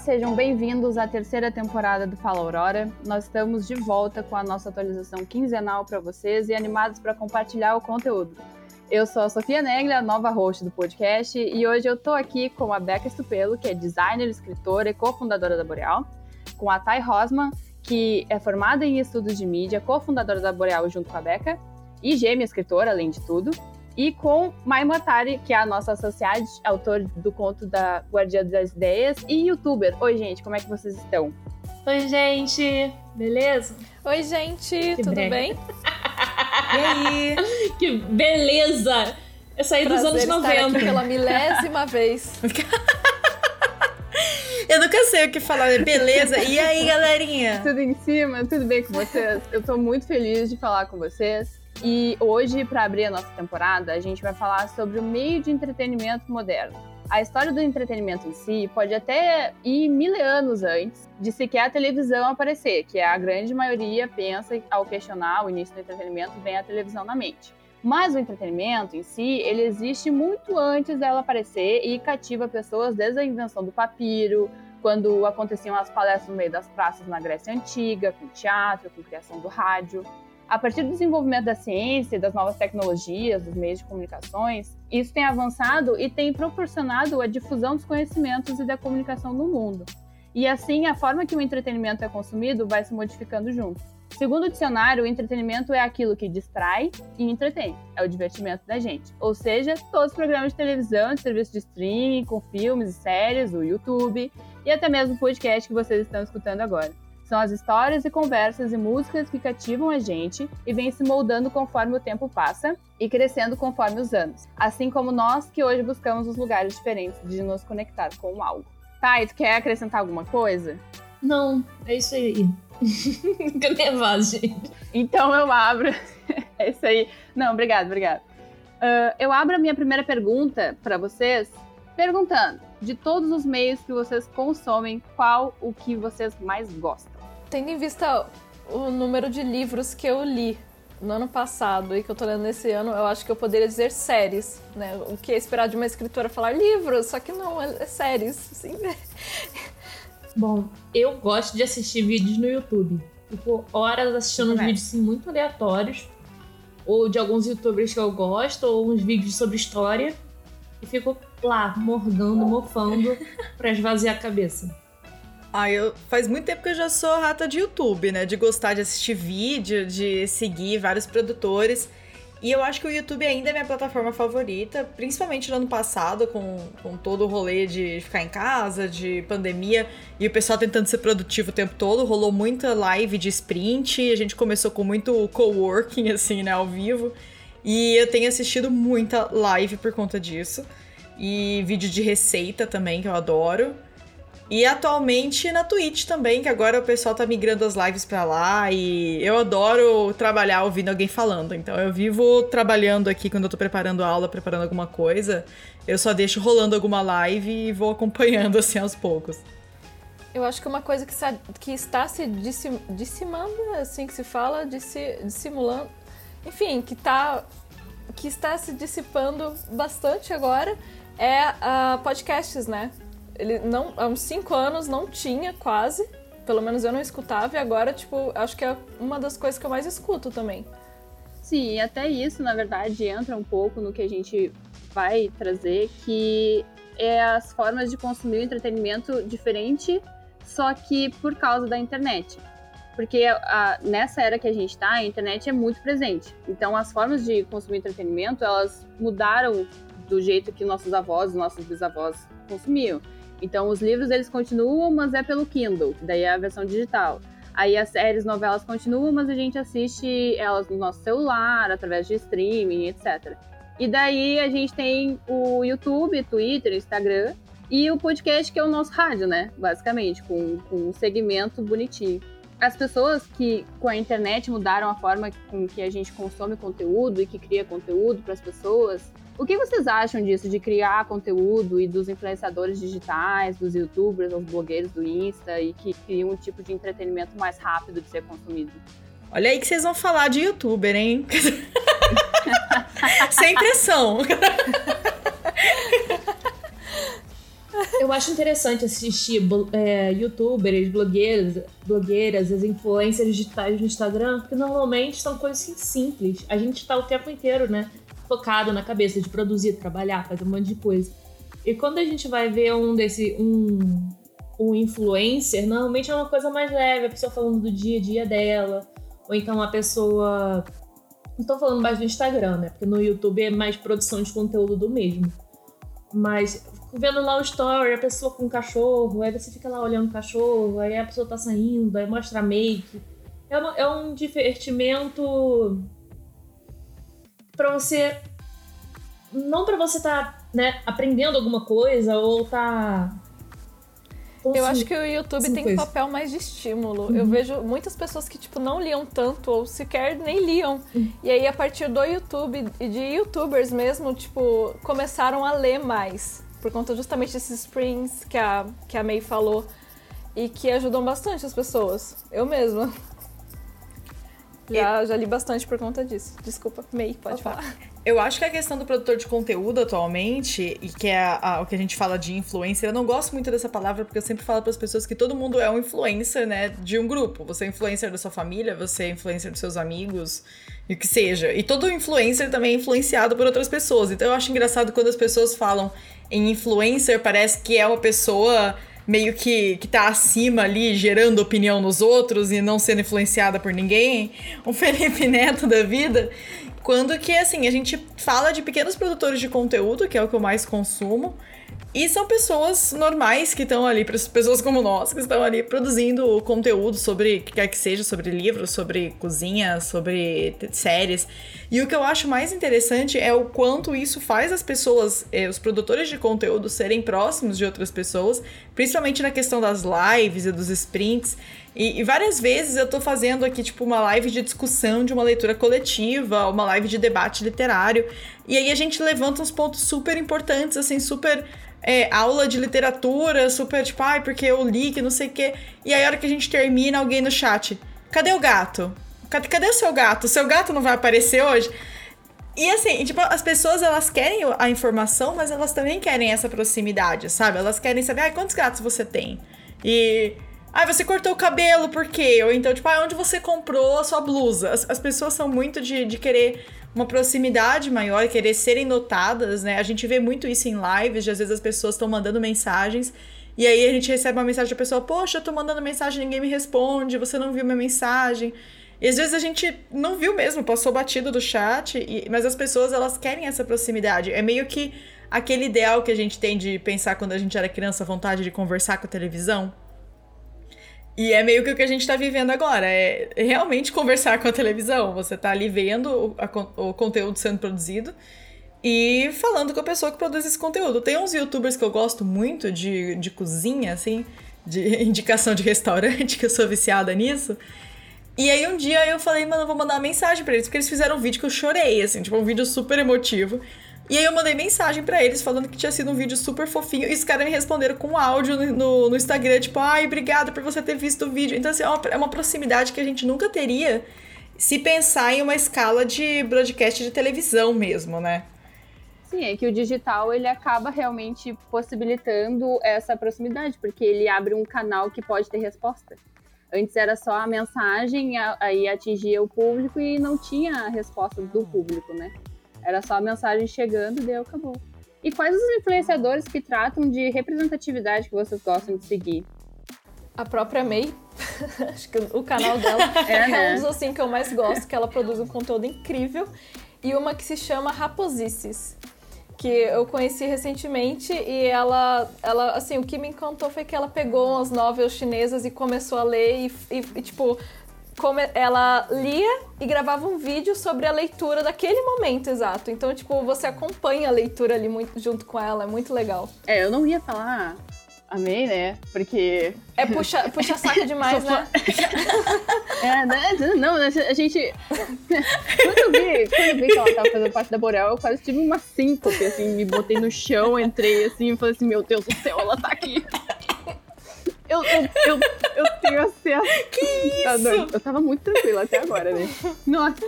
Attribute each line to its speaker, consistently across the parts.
Speaker 1: sejam bem-vindos à terceira temporada do Fala Aurora. Nós estamos de volta com a nossa atualização quinzenal para vocês e animados para compartilhar o conteúdo. Eu sou a Sofia Neglia, nova host do podcast, e hoje eu tô aqui com a Beca Estupelo, que é designer, escritora e cofundadora da Boreal, com a Thay Rosman, que é formada em estudos de mídia, cofundadora da Boreal junto com a Beca, e gêmea escritora, além de tudo, e com Mai Matari, que é a nossa associada, autor do conto da Guardiã das Ideias e youtuber. Oi, gente, como é que vocês estão?
Speaker 2: Oi, gente, beleza?
Speaker 3: Oi, gente, que tudo brega. bem?
Speaker 2: e aí? Que beleza! Eu saí Prazer dos anos 90.
Speaker 3: pela milésima vez.
Speaker 2: Eu nunca sei o que falar, beleza? E aí, galerinha?
Speaker 1: Tudo em cima? Tudo bem com vocês? Eu tô muito feliz de falar com vocês. E hoje, para abrir a nossa temporada, a gente vai falar sobre o meio de entretenimento moderno. A história do entretenimento em si pode até ir mil anos antes de sequer a televisão aparecer, que a grande maioria pensa, ao questionar o início do entretenimento, vem a televisão na mente. Mas o entretenimento em si, ele existe muito antes dela aparecer e cativa pessoas desde a invenção do papiro, quando aconteciam as palestras no meio das praças na Grécia Antiga, com teatro, com criação do rádio. A partir do desenvolvimento da ciência, das novas tecnologias, dos meios de comunicações, isso tem avançado e tem proporcionado a difusão dos conhecimentos e da comunicação no mundo. E assim, a forma que o entretenimento é consumido vai se modificando junto. Segundo o dicionário, o entretenimento é aquilo que distrai e entretém. É o divertimento da gente. Ou seja, todos os programas de televisão, de serviço de streaming, com filmes e séries, o YouTube e até mesmo o podcast que vocês estão escutando agora. São as histórias e conversas e músicas que cativam a gente e vêm se moldando conforme o tempo passa e crescendo conforme os anos. Assim como nós que hoje buscamos os lugares diferentes de nos conectar com algo. Tá, e tu quer acrescentar alguma coisa?
Speaker 2: Não, é isso aí. Fica nervosa, gente.
Speaker 1: Então eu abro. é isso aí. Não, obrigado, obrigado. Uh, eu abro a minha primeira pergunta para vocês perguntando: de todos os meios que vocês consomem, qual o que vocês mais gostam?
Speaker 3: Tendo em vista o número de livros que eu li no ano passado e que eu tô lendo esse ano, eu acho que eu poderia dizer séries, né? O que é esperar de uma escritora falar livros, só que não, é, é séries, assim.
Speaker 2: Bom, eu gosto de assistir vídeos no YouTube. Tipo, horas assistindo uns vídeos assim, muito aleatórios. Ou de alguns youtubers que eu gosto, ou uns vídeos sobre história. E fico lá, mordando, mofando, pra esvaziar a cabeça.
Speaker 4: Ah, eu faz muito tempo que eu já sou rata de YouTube, né? De gostar de assistir vídeo, de seguir vários produtores. E eu acho que o YouTube ainda é minha plataforma favorita, principalmente no ano passado, com, com todo o rolê de ficar em casa, de pandemia, e o pessoal tentando ser produtivo o tempo todo. Rolou muita live de sprint, a gente começou com muito coworking, assim, né, ao vivo. E eu tenho assistido muita live por conta disso. E vídeo de receita também, que eu adoro. E atualmente na Twitch também, que agora o pessoal tá migrando as lives para lá e eu adoro trabalhar ouvindo alguém falando. Então eu vivo trabalhando aqui quando eu tô preparando aula, preparando alguma coisa. Eu só deixo rolando alguma live e vou acompanhando assim aos poucos.
Speaker 3: Eu acho que uma coisa que, que está se dissimando, é assim que se fala, dissimulando, enfim, que, tá, que está se dissipando bastante agora é uh, podcasts, né? Ele não, há uns 5 anos não tinha quase, pelo menos eu não escutava, e agora, tipo, acho que é uma das coisas que eu mais escuto também.
Speaker 1: Sim, até isso, na verdade, entra um pouco no que a gente vai trazer, que é as formas de consumir entretenimento diferente, só que por causa da internet. Porque a, nessa era que a gente está, a internet é muito presente. Então, as formas de consumir entretenimento, elas mudaram do jeito que nossos avós, nossos bisavós consumiam. Então, os livros eles continuam, mas é pelo Kindle, daí é a versão digital. Aí as séries, novelas continuam, mas a gente assiste elas no nosso celular, através de streaming, etc. E daí a gente tem o YouTube, Twitter, Instagram e o podcast que é o nosso rádio, né? Basicamente, com, com um segmento bonitinho. As pessoas que com a internet mudaram a forma com que a gente consome conteúdo e que cria conteúdo para as pessoas, o que vocês acham disso, de criar conteúdo e dos influenciadores digitais, dos youtubers, dos blogueiros do Insta e que criam um tipo de entretenimento mais rápido de ser consumido?
Speaker 4: Olha aí que vocês vão falar de youtuber, hein? Sem pressão.
Speaker 2: Eu acho interessante assistir é, youtubers, blogueiras, blogueiras, as influencers digitais no Instagram, porque normalmente são coisas assim, simples. A gente tá o tempo inteiro, né? Focado na cabeça de produzir, trabalhar, fazer um monte de coisa. E quando a gente vai ver um desse. um, um influencer, normalmente é uma coisa mais leve, a pessoa falando do dia a dia dela. Ou então uma pessoa. Não tô falando mais do Instagram, né? Porque no YouTube é mais produção de conteúdo do mesmo. Mas vendo lá o story, a pessoa com o cachorro, aí você fica lá olhando o cachorro, aí a pessoa tá saindo, aí mostra a make. É, uma, é um divertimento para você. Não para você estar tá, né, aprendendo alguma coisa ou tá
Speaker 3: eu acho que o YouTube tem um papel mais de estímulo. Uhum. Eu vejo muitas pessoas que, tipo, não liam tanto ou sequer nem liam. Uhum. E aí, a partir do YouTube e de youtubers mesmo, tipo, começaram a ler mais. Por conta justamente desses sprints que a, que a May falou. E que ajudam bastante as pessoas. Eu mesma. Já, já li bastante por conta disso. Desculpa, May, pode Opa. falar.
Speaker 4: Eu acho que a questão do produtor de conteúdo atualmente, e que é a, a, o que a gente fala de influencer, eu não gosto muito dessa palavra porque eu sempre falo para as pessoas que todo mundo é um influencer, né, de um grupo. Você é influencer da sua família, você é influencer dos seus amigos, e o que seja. E todo influencer também é influenciado por outras pessoas. Então eu acho engraçado quando as pessoas falam em influencer, parece que é uma pessoa meio que, que tá acima ali, gerando opinião nos outros e não sendo influenciada por ninguém, um Felipe Neto da vida. Quando que, assim, a gente fala de pequenos produtores de conteúdo, que é o que eu mais consumo, e são pessoas normais que estão ali, pessoas como nós, que estão ali produzindo conteúdo sobre o que quer que seja, sobre livros, sobre cozinha, sobre séries. E o que eu acho mais interessante é o quanto isso faz as pessoas, eh, os produtores de conteúdo, serem próximos de outras pessoas, principalmente na questão das lives e dos sprints. E, e, várias vezes eu tô fazendo aqui, tipo, uma live de discussão de uma leitura coletiva, uma live de debate literário. E aí a gente levanta uns pontos super importantes, assim, super é, aula de literatura, super tipo, ai, porque eu li que não sei o quê. E aí, a hora que a gente termina, alguém no chat, cadê o gato? Cadê, cadê o seu gato? O seu gato não vai aparecer hoje? E assim, tipo, as pessoas elas querem a informação, mas elas também querem essa proximidade, sabe? Elas querem saber, ai, quantos gatos você tem? E. Ah, você cortou o cabelo, por quê? Ou então, tipo, ah, onde você comprou a sua blusa? As, as pessoas são muito de, de querer uma proximidade maior, querer serem notadas, né? A gente vê muito isso em lives, de às vezes as pessoas estão mandando mensagens e aí a gente recebe uma mensagem da pessoa, poxa, eu tô mandando mensagem, ninguém me responde, você não viu minha mensagem. E às vezes a gente não viu mesmo, passou batido do chat, e, mas as pessoas elas querem essa proximidade. É meio que aquele ideal que a gente tem de pensar quando a gente era criança, vontade de conversar com a televisão. E é meio que o que a gente tá vivendo agora. É realmente conversar com a televisão. Você tá ali vendo o, a, o conteúdo sendo produzido e falando com a pessoa que produz esse conteúdo. Tem uns youtubers que eu gosto muito de, de cozinha, assim, de indicação de restaurante, que eu sou viciada nisso. E aí um dia eu falei, mano, eu vou mandar uma mensagem para eles, porque eles fizeram um vídeo que eu chorei, assim, tipo, um vídeo super emotivo. E aí eu mandei mensagem para eles falando que tinha sido um vídeo super fofinho. E os caras me responderam com áudio no, no, no, Instagram, tipo, ai, obrigada por você ter visto o vídeo. Então, assim, é uma, é uma proximidade que a gente nunca teria se pensar em uma escala de broadcast de televisão mesmo, né?
Speaker 1: Sim, é que o digital ele acaba realmente possibilitando essa proximidade, porque ele abre um canal que pode ter resposta. Antes era só a mensagem, aí atingia o público e não tinha a resposta do público, né? Era só a mensagem chegando e deu, acabou. E quais os influenciadores que tratam de representatividade que vocês gostam de seguir?
Speaker 3: A própria May. Acho que o canal dela é, né? um dos assim que eu mais gosto, que ela produz um conteúdo incrível. E uma que se chama Raposices que eu conheci recentemente e ela, ela, assim, o que me encantou foi que ela pegou umas novelas chinesas e começou a ler e, e, e tipo, como ela lia e gravava um vídeo sobre a leitura daquele momento exato. Então, tipo, você acompanha a leitura ali muito junto com ela, é muito legal.
Speaker 1: É, eu não ia falar amei, né? Porque.
Speaker 3: É puxa, puxa saco demais, né?
Speaker 1: é, né? Não, a gente. quando, eu vi, quando eu vi que ela tava fazendo parte da Boreal, eu quase tive uma síncope, assim, me botei no chão, entrei assim e falei assim: meu Deus do céu, ela tá aqui. Eu, eu, eu, eu tenho acesso.
Speaker 4: Que isso?
Speaker 1: Eu tava muito tranquila até agora, né? Nossa.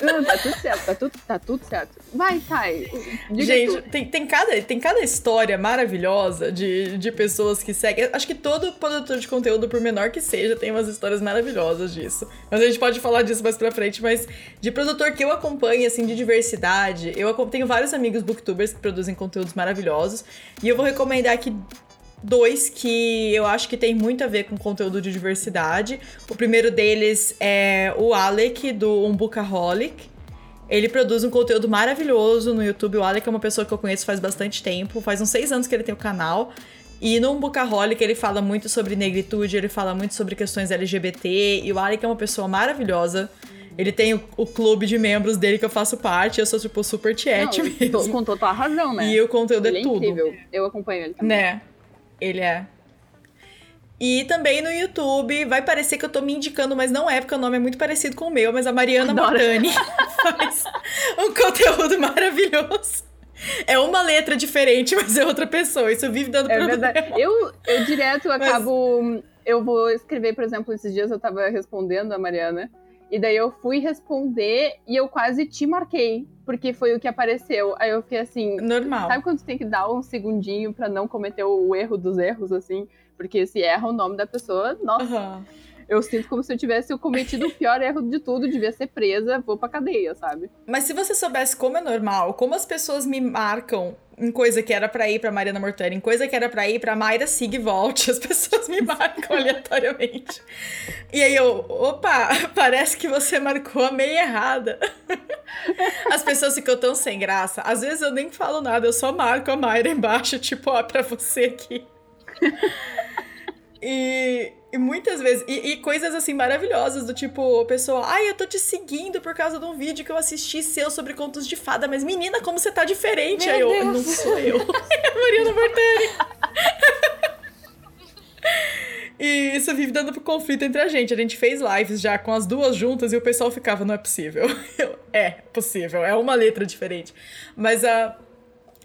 Speaker 1: Não, tá tudo certo, tá tudo, tá tudo certo. Vai, Thay.
Speaker 4: Gente, tem, tem, cada, tem cada história maravilhosa de, de pessoas que seguem. Acho que todo produtor de conteúdo, por menor que seja, tem umas histórias maravilhosas disso. Mas a gente pode falar disso mais pra frente. Mas de produtor que eu acompanho, assim, de diversidade, eu tenho vários amigos booktubers que produzem conteúdos maravilhosos. E eu vou recomendar aqui dois que eu acho que tem muito a ver com conteúdo de diversidade. O primeiro deles é o Alec, do Umbucaholic. Ele produz um conteúdo maravilhoso no YouTube. O Alec é uma pessoa que eu conheço faz bastante tempo. Faz uns seis anos que ele tem o canal. E no Umbucaholic ele fala muito sobre negritude, ele fala muito sobre questões LGBT. E o Alec é uma pessoa maravilhosa. Ele tem o, o clube de membros dele que eu faço parte. Eu sou, tipo, super tiete
Speaker 1: Não,
Speaker 4: mesmo.
Speaker 1: com total razão, né?
Speaker 4: E o conteúdo
Speaker 1: ele
Speaker 4: é
Speaker 1: é
Speaker 4: tudo.
Speaker 1: incrível. Eu acompanho ele também.
Speaker 4: Né? Ele é. E também no YouTube, vai parecer que eu tô me indicando, mas não é, porque o nome é muito parecido com o meu, mas a Mariana
Speaker 1: Adoro.
Speaker 4: Mortani faz um conteúdo maravilhoso. É uma letra diferente, mas é outra pessoa. Isso vive dando
Speaker 1: É
Speaker 4: problema.
Speaker 1: verdade. Eu, eu direto acabo. Eu vou escrever, por exemplo, esses dias eu tava respondendo a Mariana. E daí eu fui responder e eu quase te marquei. Porque foi o que apareceu. Aí eu fiquei assim.
Speaker 4: Normal.
Speaker 1: Sabe quando tu tem que dar um segundinho pra não cometer o erro dos erros, assim? Porque se erra o nome da pessoa, nossa,
Speaker 4: Aham.
Speaker 1: eu sinto como se eu tivesse cometido o pior erro de tudo, devia ser presa, vou pra cadeia, sabe?
Speaker 4: Mas se você soubesse como é normal, como as pessoas me marcam em coisa que era pra ir pra Mariana Mortani, em coisa que era pra ir pra Mayra Sig Volte, as pessoas me marcam aleatoriamente. E aí eu, opa, parece que você marcou a meia errada. As pessoas ficam tão sem graça. Às vezes eu nem falo nada, eu só marco a Mayra embaixo, tipo, ó, pra você aqui. E, e muitas vezes, e, e coisas assim maravilhosas, do tipo, a pessoa, ai, eu tô te seguindo por causa de um vídeo que eu assisti seu sobre contos de fada, mas menina, como você tá diferente?
Speaker 3: Meu
Speaker 4: Aí eu,
Speaker 3: Deus.
Speaker 4: não sou eu. É a Mariana Mortani. E isso vive dando conflito entre a gente. A gente fez lives já com as duas juntas e o pessoal ficava, não é possível. Eu, é possível, é uma letra diferente. Mas a.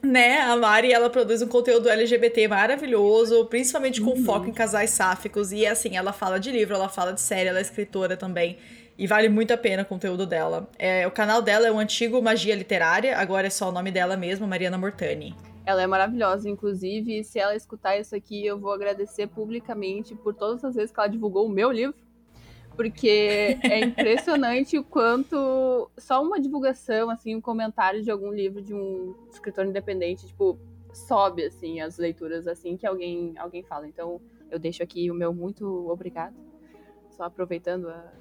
Speaker 4: Né, a Mari, ela produz um conteúdo LGBT maravilhoso, principalmente com foco em casais sáficos. E assim, ela fala de livro, ela fala de série, ela é escritora também. E vale muito a pena o conteúdo dela. É, o canal dela é o antigo Magia Literária, agora é só o nome dela mesmo, Mariana Mortani.
Speaker 1: Ela é maravilhosa, inclusive, e se ela escutar isso aqui, eu vou agradecer publicamente por todas as vezes que ela divulgou o meu livro, porque é impressionante o quanto só uma divulgação, assim, um comentário de algum livro de um escritor independente, tipo, sobe, assim, as leituras, assim, que alguém, alguém fala. Então, eu deixo aqui o meu muito obrigado, só aproveitando a-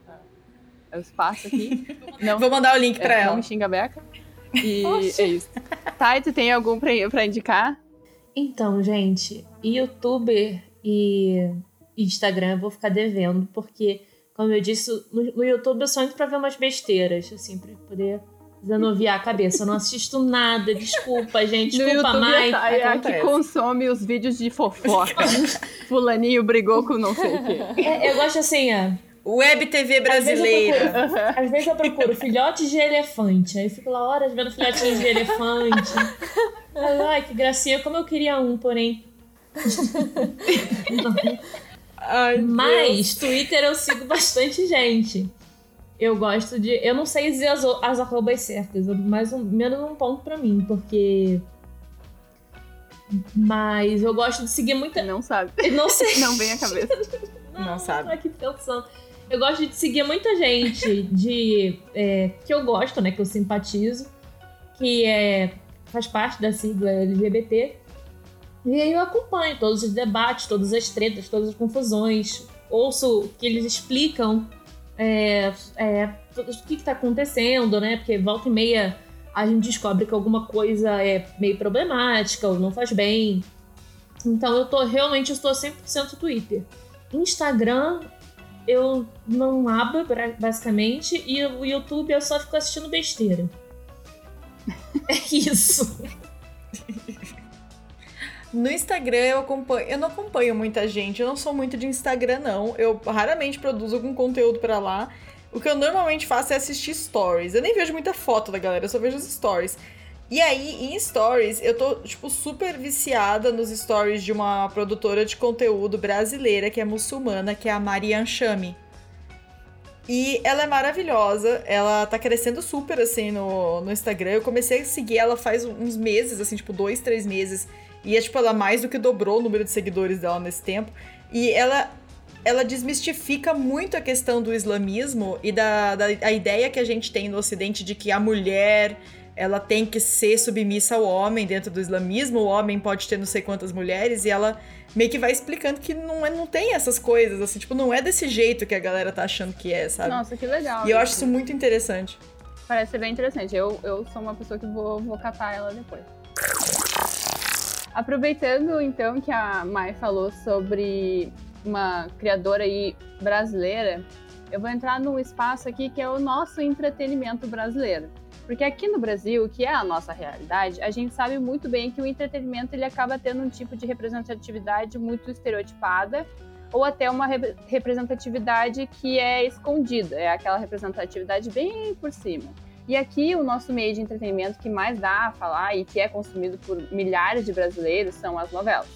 Speaker 1: a- o espaço aqui. Não,
Speaker 4: Vou mandar o link pra
Speaker 1: é,
Speaker 4: ela.
Speaker 1: Não xinga Beca. E é isso. Thay, tu tem algum pra indicar?
Speaker 2: Então, gente, youtuber e Instagram eu vou ficar devendo, porque, como eu disse, no, no YouTube eu só entro pra ver umas besteiras, assim, pra poder desanuviar a cabeça. Eu não assisto nada, desculpa, gente.
Speaker 1: no
Speaker 2: Desculpa,
Speaker 1: YouTube
Speaker 2: Mai.
Speaker 1: a Thay é a que consome os vídeos de fofoca. Fulaninho brigou com não sei o quê.
Speaker 2: É, eu gosto assim, ó.
Speaker 4: Web TV brasileira.
Speaker 2: Às vezes eu procuro filhotes de elefante. Aí eu fico lá horas vendo filhotinhos de elefante. Ai, que gracinha. Como eu queria um, porém.
Speaker 4: Ai, Deus.
Speaker 2: Mas Twitter eu sigo bastante gente. Eu gosto de. Eu não sei dizer as, as arrobas certas, mais um, menos um ponto pra mim, porque. Mas eu gosto de seguir muita.
Speaker 1: Não sabe.
Speaker 2: Não sei.
Speaker 1: Não vem à cabeça.
Speaker 4: Não sabe.
Speaker 2: Tô aqui pensando. Eu gosto de seguir muita gente de é, que eu gosto, né? Que eu simpatizo, que é, faz parte da sigla LGBT. E aí eu acompanho todos os debates, todas as tretas, todas as confusões. Ouço que eles explicam é, é, o que está acontecendo, né? Porque volta e meia a gente descobre que alguma coisa é meio problemática ou não faz bem. Então eu tô realmente eu estou 100% Twitter. Instagram eu não abro basicamente e o YouTube eu só fico assistindo besteira. É isso.
Speaker 4: No Instagram eu acompanho. Eu não acompanho muita gente, eu não sou muito de Instagram, não. Eu raramente produzo algum conteúdo pra lá. O que eu normalmente faço é assistir stories. Eu nem vejo muita foto da galera, eu só vejo os stories. E aí, em stories, eu tô, tipo, super viciada nos stories de uma produtora de conteúdo brasileira que é muçulmana, que é a Marian Chami. E ela é maravilhosa, ela tá crescendo super, assim, no, no Instagram. Eu comecei a seguir ela faz uns meses, assim, tipo, dois, três meses. E é, tipo, ela mais do que dobrou o número de seguidores dela nesse tempo. E ela, ela desmistifica muito a questão do islamismo e da, da a ideia que a gente tem no Ocidente de que a mulher ela tem que ser submissa ao homem dentro do islamismo, o homem pode ter não sei quantas mulheres, e ela meio que vai explicando que não, é, não tem essas coisas, assim, tipo, não é desse jeito que a galera tá achando que é, sabe?
Speaker 1: Nossa, que legal.
Speaker 4: E eu acho isso muito interessante.
Speaker 1: Parece ser bem interessante. Eu, eu sou uma pessoa que vou, vou catar ela depois. Aproveitando então que a Mai falou sobre uma criadora aí brasileira, eu vou entrar num espaço aqui que é o nosso entretenimento brasileiro. Porque aqui no Brasil, que é a nossa realidade, a gente sabe muito bem que o entretenimento ele acaba tendo um tipo de representatividade muito estereotipada ou até uma re representatividade que é escondida, é aquela representatividade bem por cima. E aqui o nosso meio de entretenimento que mais dá a falar e que é consumido por milhares de brasileiros são as novelas.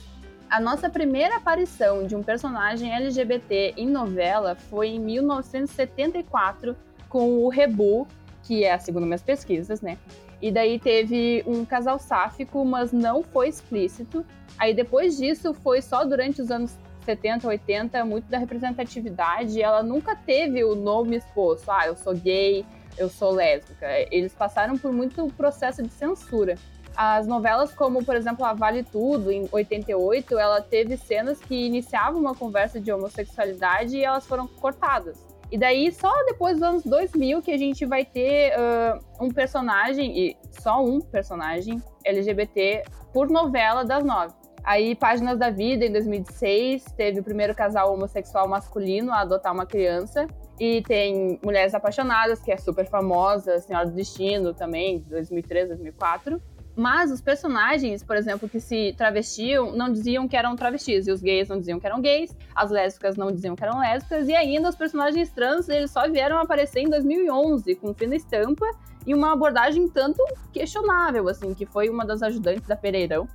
Speaker 1: A nossa primeira aparição de um personagem LGBT em novela foi em 1974 com o Rebu, que é segundo minhas pesquisas, né? E daí teve um casal sáfico, mas não foi explícito. Aí depois disso foi só durante os anos 70, 80, muito da representatividade. Ela nunca teve o nome exposto. Ah, eu sou gay, eu sou lésbica. Eles passaram por muito processo de censura. As novelas como, por exemplo, a Vale Tudo, em 88, ela teve cenas que iniciavam uma conversa de homossexualidade e elas foram cortadas. E daí, só depois dos anos 2000 que a gente vai ter uh, um personagem, e só um personagem LGBT por novela das nove. Aí, Páginas da Vida, em 2006, teve o primeiro casal homossexual masculino a adotar uma criança. E tem Mulheres Apaixonadas, que é super famosa, Senhora do Destino também, 2003, 2004. Mas os personagens, por exemplo, que se travestiam, não diziam que eram travestis. E os gays não diziam que eram gays. As lésbicas não diziam que eram lésbicas. E ainda os personagens trans, eles só vieram aparecer em 2011, com fina estampa e uma abordagem tanto questionável, assim, que foi uma das ajudantes da Pereirão.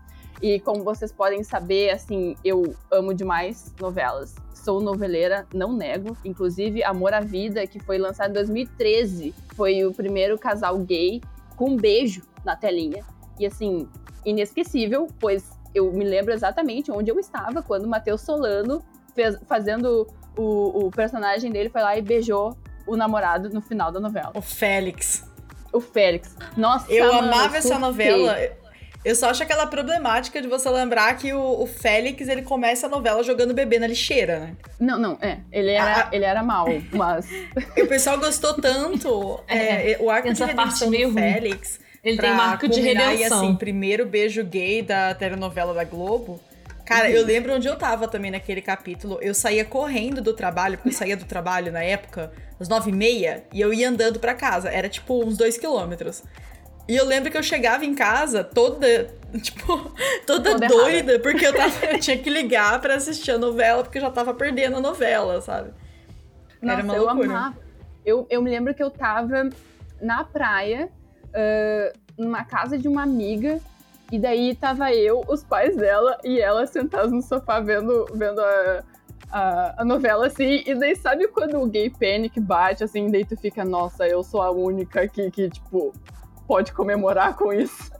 Speaker 1: E como vocês podem saber, assim, eu amo demais novelas. Sou noveleira, não nego. Inclusive, Amor à Vida, que foi lançado em 2013, foi o primeiro casal gay com um beijo na telinha. E assim, inesquecível, pois eu me lembro exatamente onde eu estava quando o Matheus Solano fez, fazendo o, o personagem dele foi lá e beijou o namorado no final da novela.
Speaker 4: O Félix.
Speaker 1: O Félix. Nossa,
Speaker 4: Eu
Speaker 1: mano,
Speaker 4: amava essa novela. Eu só acho aquela problemática de você lembrar que o, o Félix, ele começa a novela jogando bebê na lixeira, né?
Speaker 1: Não, não, é. Ele era,
Speaker 4: Ah,
Speaker 1: ele era mal, mas.
Speaker 4: E o pessoal gostou tanto. é, o arco
Speaker 2: Tem
Speaker 4: de
Speaker 2: essa parte
Speaker 4: redenção do
Speaker 2: meio ruim.
Speaker 4: Félix.
Speaker 2: Ele
Speaker 4: pra
Speaker 2: tem marco de redenção.
Speaker 4: E, assim, primeiro beijo gay da telenovela da Globo. Cara, eu lembro onde eu tava também naquele capítulo. Eu saía correndo do trabalho, porque eu saía do trabalho na época, às nove e meia, e eu ia andando pra casa. Era tipo uns dois quilômetros. E eu lembro que eu chegava em casa toda, tipo, toda,
Speaker 1: Toda
Speaker 4: doida, porque eu, tava, eu tinha que ligar pra assistir a novela, porque eu já tava perdendo a novela, sabe?
Speaker 1: Nossa,
Speaker 4: Era uma
Speaker 1: eu
Speaker 4: loucura.
Speaker 1: amava. Eu, eu me lembro que eu tava na praia, ah, numa casa de uma amiga, e daí tava eu, os pais dela e ela sentados no sofá vendo, vendo a, a, a novela assim. E daí sabe quando o gay panic bate assim, daí tu fica, nossa, eu sou a única aqui que, tipo, pode comemorar com isso.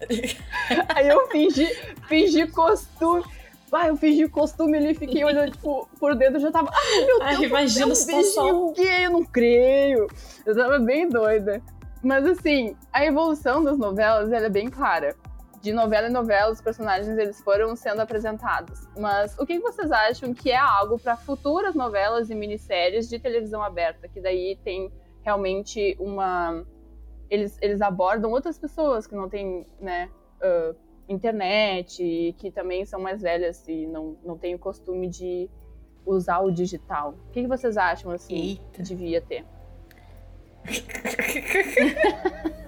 Speaker 1: Aí eu fingi, fingi costume. Ah, eu fingi costume ali, fiquei olhando, tipo, por dentro, já tava. Ai, meu
Speaker 2: Ai,
Speaker 1: Deus,
Speaker 2: imagina
Speaker 1: é um beijinho gay, eu não creio. Eu tava bem doida. Mas assim, a evolução das novelas, ela é bem clara. De novela em novela, os personagens eles foram sendo apresentados. Mas o que vocês acham que é algo para futuras novelas e minisséries de televisão aberta? Que daí tem realmente uma. Eles, eles abordam outras pessoas que não têm, né, ah, internet, e que também são mais velhas e não, não têm o costume de usar o digital. O que, que vocês acham, assim,
Speaker 4: Eita.
Speaker 1: que devia ter?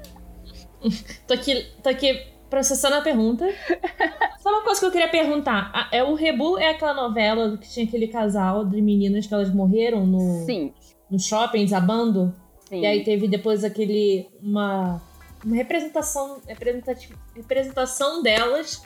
Speaker 2: Tô aqui, tô aqui processando a pergunta. Só uma coisa que eu queria perguntar. É o Rebu é aquela novela que tinha aquele casal de meninas que elas morreram no,
Speaker 1: Sim,
Speaker 2: no shopping, desabando?
Speaker 1: Sim.
Speaker 2: E aí teve depois aquele. uma, uma representação. representação delas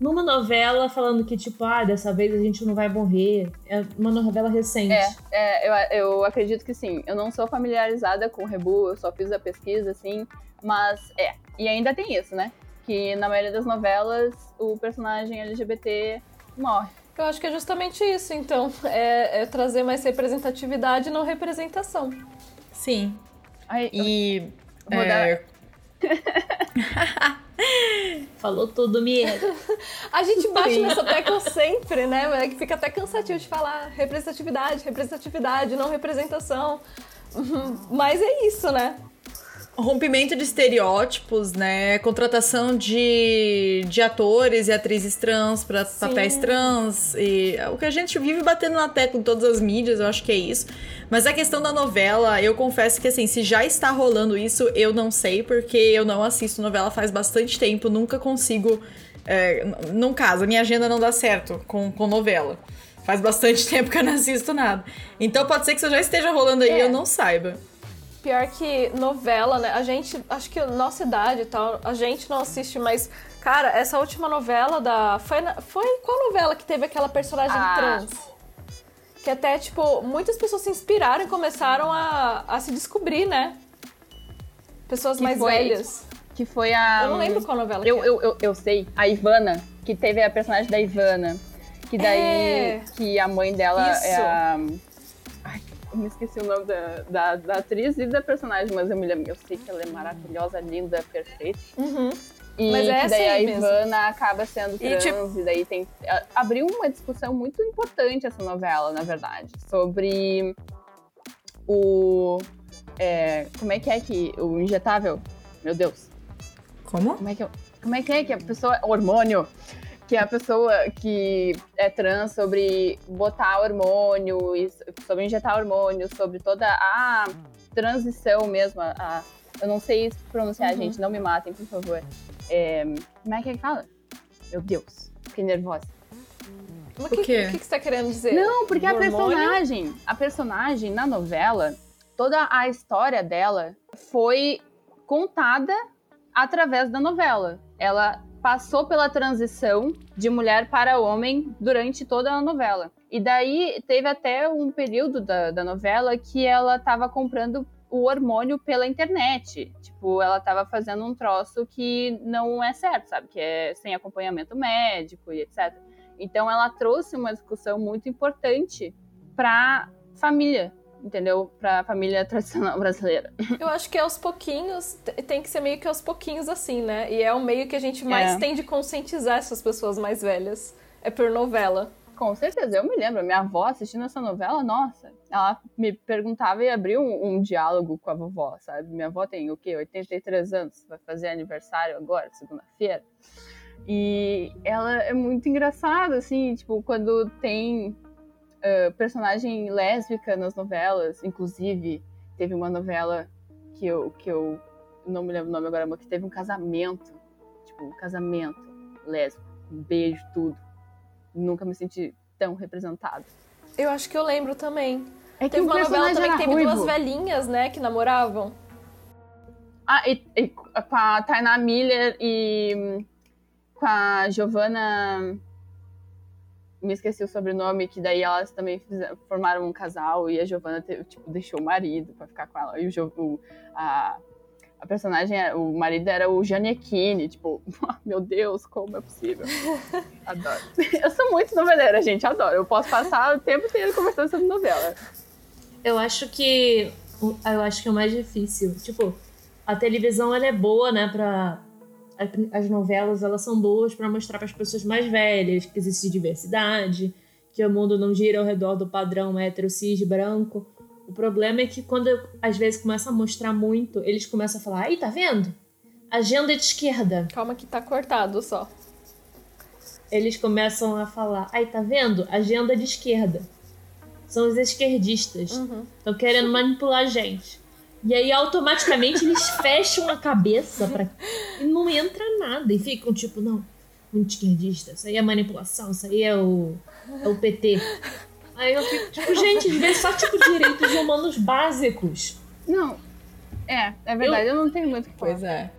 Speaker 2: numa novela falando que, tipo, ah, dessa vez a gente não vai morrer. É uma novela recente.
Speaker 1: É, é eu, eu acredito que sim. Eu não sou familiarizada com o Rebu, eu só fiz a pesquisa, assim, mas é. E ainda tem isso, né? Que na maioria das novelas o personagem LGBT morre.
Speaker 3: Eu acho que é justamente isso, então. É, é trazer mais representatividade, não representação.
Speaker 4: Sim. E.
Speaker 1: Vou dar-
Speaker 4: é,
Speaker 2: Falou tudo, Miera.
Speaker 3: A gente bate nessa tecla sempre, né? Mas é que fica até cansativo de falar representatividade, representatividade, não representação. Mas é isso, né?
Speaker 4: Rompimento de estereótipos, né? Contratação de, de atores e atrizes trans para papéis trans. E é o que a gente vive batendo na tecla em todas as mídias, eu acho que é isso. Mas a questão da novela, eu confesso que assim, se já está rolando isso, eu não sei, porque eu não assisto novela faz bastante tempo, nunca consigo. É, não casa, minha agenda não dá certo com, com novela. Faz bastante tempo que eu não assisto nada. Então pode ser que isso já esteja rolando aí e
Speaker 3: É.
Speaker 4: eu não saiba.
Speaker 3: Pior que novela, né? A gente, acho que nossa idade e tal, a gente não assiste, mas, cara, essa última novela da. Foi, na- foi qual novela que teve aquela personagem
Speaker 1: Ah.
Speaker 3: trans? Que até, tipo, muitas pessoas se inspiraram e começaram a, a se descobrir, né? Pessoas
Speaker 1: Que
Speaker 3: mais
Speaker 1: foi-
Speaker 3: velhas.
Speaker 1: Que foi a.
Speaker 3: Eu não lembro qual novela
Speaker 1: Eu,
Speaker 3: é.
Speaker 1: eu, eu, eu sei, a Ivana, que teve a personagem da Ivana. Que daí.
Speaker 3: É.
Speaker 1: Que a mãe dela
Speaker 3: Isso.
Speaker 1: é a. Me esqueci o nome da, da, da atriz e da personagem, mas eu me lembro. Eu sei que ela é maravilhosa, linda, perfeita.
Speaker 3: Uhum.
Speaker 1: E
Speaker 3: Mas é
Speaker 1: daí a
Speaker 3: aí mesmo.
Speaker 1: Ivana acaba sendo
Speaker 3: E,
Speaker 1: trans, e,
Speaker 3: tipo-
Speaker 1: daí tem. Abriu uma discussão muito importante essa novela, na verdade, sobre o. é, como é que é que. O injetável? Meu Deus.
Speaker 4: Como?
Speaker 1: Como é que, como é, que é que a pessoa. Hormônio! Que a pessoa que é trans sobre botar hormônio, sobre injetar hormônio, sobre toda a transição mesmo. A, eu não sei pronunciar,
Speaker 3: Uhum.
Speaker 1: gente, não me matem, por favor. É, como é que é que fala? Meu Deus, fiquei nervosa.
Speaker 3: Mas
Speaker 4: O
Speaker 3: que, que que você tá querendo dizer?
Speaker 1: Não, porque a
Speaker 3: hormônio?
Speaker 1: personagem, a personagem na novela, toda a história dela foi contada através da novela. Ela passou pela transição de mulher para homem durante toda a novela. E daí teve até um período da, da novela que ela estava comprando o hormônio pela internet. Tipo, ela estava fazendo um troço que não é certo, sabe? Que é sem acompanhamento médico e etc. Então ela trouxe uma discussão muito importante para família, entendeu? Para a família tradicional brasileira.
Speaker 3: Eu acho que aos pouquinhos, tem que ser meio que aos pouquinhos assim, né? E é o meio que a gente mais
Speaker 1: É.
Speaker 3: tem de conscientizar essas pessoas mais velhas. É por novela.
Speaker 1: Com certeza, eu me lembro, minha avó assistindo essa novela, nossa, ela me perguntava e abria um, um diálogo com a vovó, sabe? Minha avó tem o quê? 83 anos, vai fazer aniversário agora, segunda-feira. E ela é muito engraçada, assim, tipo, quando tem ah, personagem lésbica nas novelas, inclusive teve uma novela que eu, que eu não me lembro o nome agora, mas que teve um casamento, tipo, um casamento lésbico, um beijo, tudo. Nunca me senti tão representada.
Speaker 3: Eu acho que eu lembro também.
Speaker 1: É que
Speaker 3: Teve uma novela também que teve
Speaker 1: ruivo.
Speaker 3: duas velhinhas, né, que namoravam.
Speaker 1: Ah, e, e com a Tainá Miller e hum, com a Giovanna. Me esqueci o sobrenome, que daí elas também fizeram- formaram um casal e a Giovanna teve, tipo, deixou o marido pra ficar com ela. E o, o- a, a personagem, era- o marido era o Giannichini, tipo, meu Deus, como é possível? Adoro. Eu sou muito noveleira, gente, adoro. Eu posso passar o tempo inteiro conversando sobre novela.
Speaker 2: Eu acho que. Eu acho que é o mais difícil. Tipo, a televisão ela é boa, né, pra. As novelas elas são boas pra mostrar para as pessoas mais velhas que existe diversidade, que o mundo não gira ao redor do padrão hétero cis branco. O problema é que quando às vezes começa a mostrar muito, eles começam a falar: aí, tá vendo? Agenda de esquerda.
Speaker 3: Calma que tá cortado só.
Speaker 2: Eles começam a falar: aí, tá vendo? Agenda de esquerda. São os esquerdistas.
Speaker 3: Uhum.
Speaker 2: Estão querendo manipular a gente. E aí, automaticamente, eles fecham a cabeça pra... e não entra nada. E ficam tipo, não, muito esquerdista. Isso aí é manipulação, isso aí é o, é o PT. Aí eu fico, tipo, gente, vê só, tipo, direitos humanos básicos.
Speaker 1: Não, é, é verdade, eu, não tenho muito o que falar.
Speaker 4: Pois é.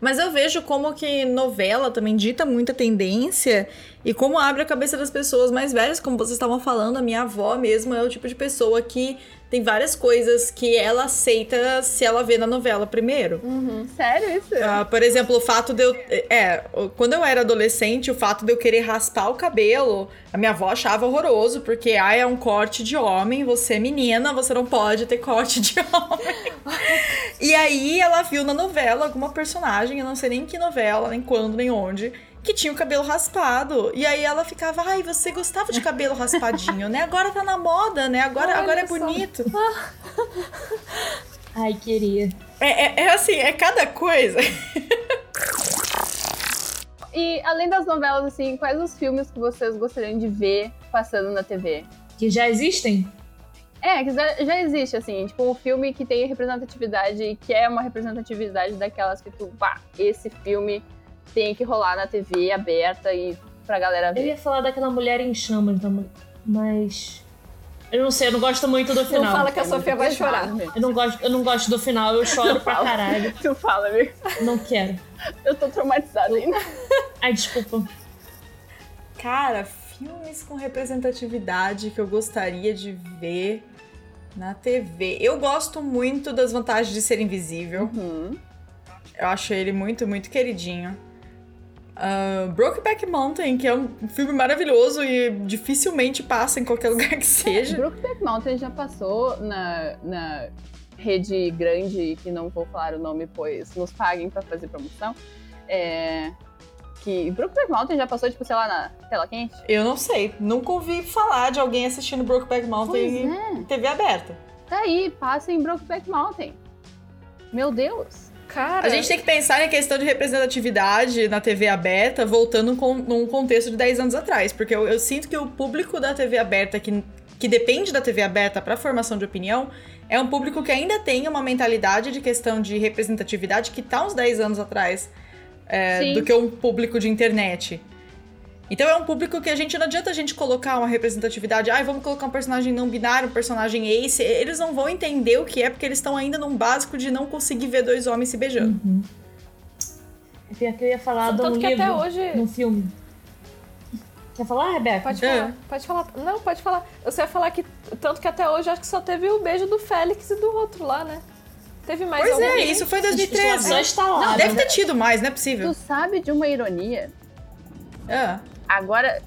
Speaker 4: Mas eu vejo como que novela também dita muita tendência e como abre a cabeça das pessoas mais velhas, como vocês estavam falando, a minha avó mesmo é o tipo de pessoa que tem várias coisas que ela aceita se ela vê na novela primeiro.
Speaker 1: Uhum. Sério isso?
Speaker 4: Uh, por exemplo, o fato de eu. É, quando eu era adolescente, o fato de eu querer raspar o cabelo, a minha avó achava horroroso, porque ah, é um corte de homem, você é menina, você não pode ter corte de homem. e aí ela viu na novela alguma personagem, eu não sei nem que novela, nem quando, nem onde que tinha o cabelo raspado. E aí ela ficava, ai, você gostava de cabelo raspadinho, né? Agora tá na moda, né? Agora, agora é bonito.
Speaker 2: ai, queria.
Speaker 4: É, é, é assim, é cada coisa.
Speaker 1: e além das novelas, assim, quais os filmes que vocês gostariam de ver passando na TV?
Speaker 2: Que já existem?
Speaker 1: É, que já, já existe, assim, tipo, um filme que tem representatividade, que é uma representatividade daquelas que tu, pá, esse filme tem que rolar na TV aberta e pra galera ver.
Speaker 2: Eu ia falar daquela mulher em chamas, mas. Eu não sei, eu não gosto muito do final.
Speaker 3: Não fala que a Sofia vai chorar.
Speaker 2: Eu não, gosto, eu não gosto do final, eu choro pra caralho.
Speaker 1: Tu fala, amigo.
Speaker 2: Não quero.
Speaker 1: Eu tô traumatizada ainda.
Speaker 2: Ai, desculpa.
Speaker 4: Cara, filmes com representatividade que eu gostaria de ver na TV. Eu gosto muito das vantagens de ser invisível.
Speaker 1: Uhum.
Speaker 4: Eu acho ele muito, muito queridinho. Uh, Brokeback Mountain, que é um filme maravilhoso e dificilmente passa em qualquer lugar que seja.
Speaker 1: Brokeback Mountain já passou na, na rede grande, que não vou falar o nome, pois nos paguem para fazer promoção. É, que Brokeback Mountain já passou, tipo, sei lá, na tela quente?
Speaker 4: Eu não sei. Nunca ouvi falar de alguém assistindo Brokeback Mountain é. em TV aberta.
Speaker 1: Tá aí, passa em Brokeback Mountain. Meu Deus.
Speaker 4: Cara. A gente tem que pensar em questão de representatividade na TV aberta, voltando com, num contexto de 10 anos atrás. Porque eu, eu sinto que o público da TV aberta, que, que depende da TV aberta para formação de opinião, é um público que ainda tem uma mentalidade de questão de representatividade que tá uns 10 anos atrás é, do que um público de internet. Então é um público que a gente não adianta a gente colocar uma representatividade, ai, ah, vamos colocar um personagem não binário, um personagem ace, eles não vão entender o que é porque eles estão ainda num básico de não conseguir ver dois homens se beijando.
Speaker 2: Uhum. Eu ia falar do livro, até hoje... no filme. Quer falar, Rebeca?
Speaker 3: Pode falar, é. pode falar. Não, pode falar. Eu só ia falar que, tanto que até hoje acho que só teve o beijo do Félix e do outro lá, né? Teve mais
Speaker 4: Pois é, isso foi 2013. Não, deve ter tido mais, não é possível.
Speaker 1: Tu sabe de uma ironia?
Speaker 4: É.
Speaker 1: Agora,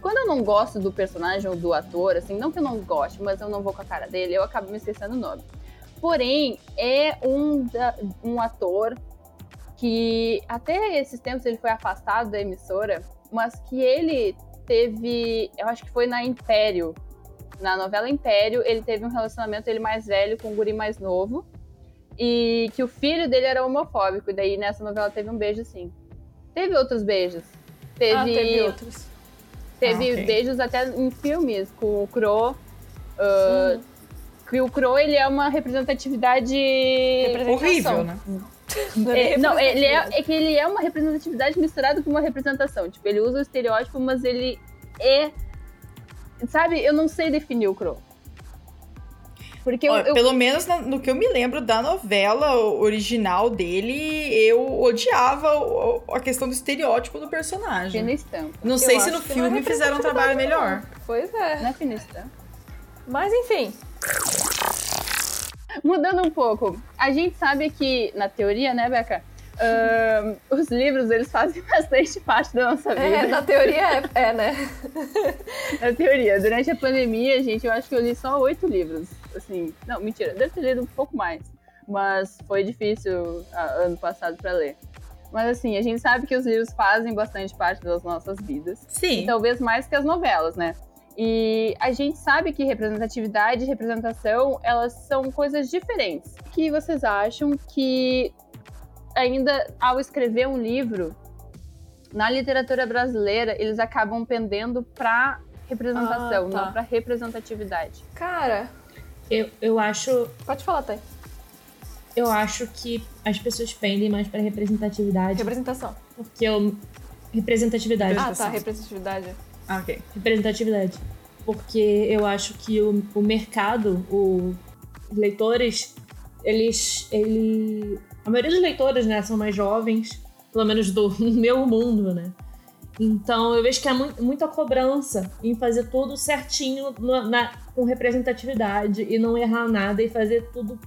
Speaker 1: quando eu não gosto do personagem ou do ator, assim, não que eu não goste, mas eu não vou com a cara dele, eu acabo me esquecendo o nome. Porém, é um, um ator que até esses tempos ele foi afastado da emissora, mas que ele teve, eu acho que foi na Império, na novela Império, ele teve um relacionamento ele mais velho com um guri mais novo e que o filho dele era homofóbico e daí nessa novela teve um beijo sim. Teve outros beijos, Teve, ah,
Speaker 3: teve outros.
Speaker 1: Teve ah, okay. beijos até em filmes com o Crow. Uh, que o Crow, ele é uma representatividade...
Speaker 4: Horrível, né?
Speaker 1: É, não, ele é, é, que ele é uma representatividade misturada com uma representação. Tipo, ele usa o estereótipo, mas ele é. Sabe, eu não sei definir o Crow.
Speaker 4: Porque eu, eu... Pelo menos no, que eu me lembro da novela original dele, eu odiava a questão do estereótipo do personagem.
Speaker 1: Fina estampa.
Speaker 4: Não sei eu se no é filme fizeram um trabalho melhor.
Speaker 3: Pois é.
Speaker 1: Não é fina estampa.
Speaker 3: Mas enfim.
Speaker 1: Mudando um pouco, a gente sabe que, na teoria, né, Beca? Uh, os livros, eles fazem bastante parte da nossa vida.
Speaker 3: É, na teoria é, é, né?
Speaker 1: na teoria. Durante a pandemia, gente, eu acho que eu li só oito livros. Assim, não, mentira, deve ter lido um pouco mais. Mas foi difícil ano passado para ler. Mas assim, a gente sabe que os livros fazem bastante parte das nossas vidas.
Speaker 4: Sim.
Speaker 1: E talvez mais que as novelas, né? E a gente sabe que representatividade e representação, elas são coisas diferentes. O que vocês acham que ainda ao escrever um livro, na literatura brasileira, eles acabam pendendo para representação, ah, tá. não para representatividade.
Speaker 3: Cara,
Speaker 2: eu, eu acho.
Speaker 3: Pode falar, Thay.
Speaker 2: Eu acho que as pessoas pendem mais para representatividade.
Speaker 3: Representação.
Speaker 2: Porque eu. Representatividade.
Speaker 3: Ah, tá, representatividade.
Speaker 4: Ah, ok.
Speaker 2: Representatividade. Porque eu acho que o, o mercado, o, os leitores, eles. Ele, a maioria dos leitores, né, são mais jovens, pelo menos do meu mundo, né? Então eu vejo que há muita cobrança em fazer tudo certinho na, na, com representatividade e não errar nada e fazer tudo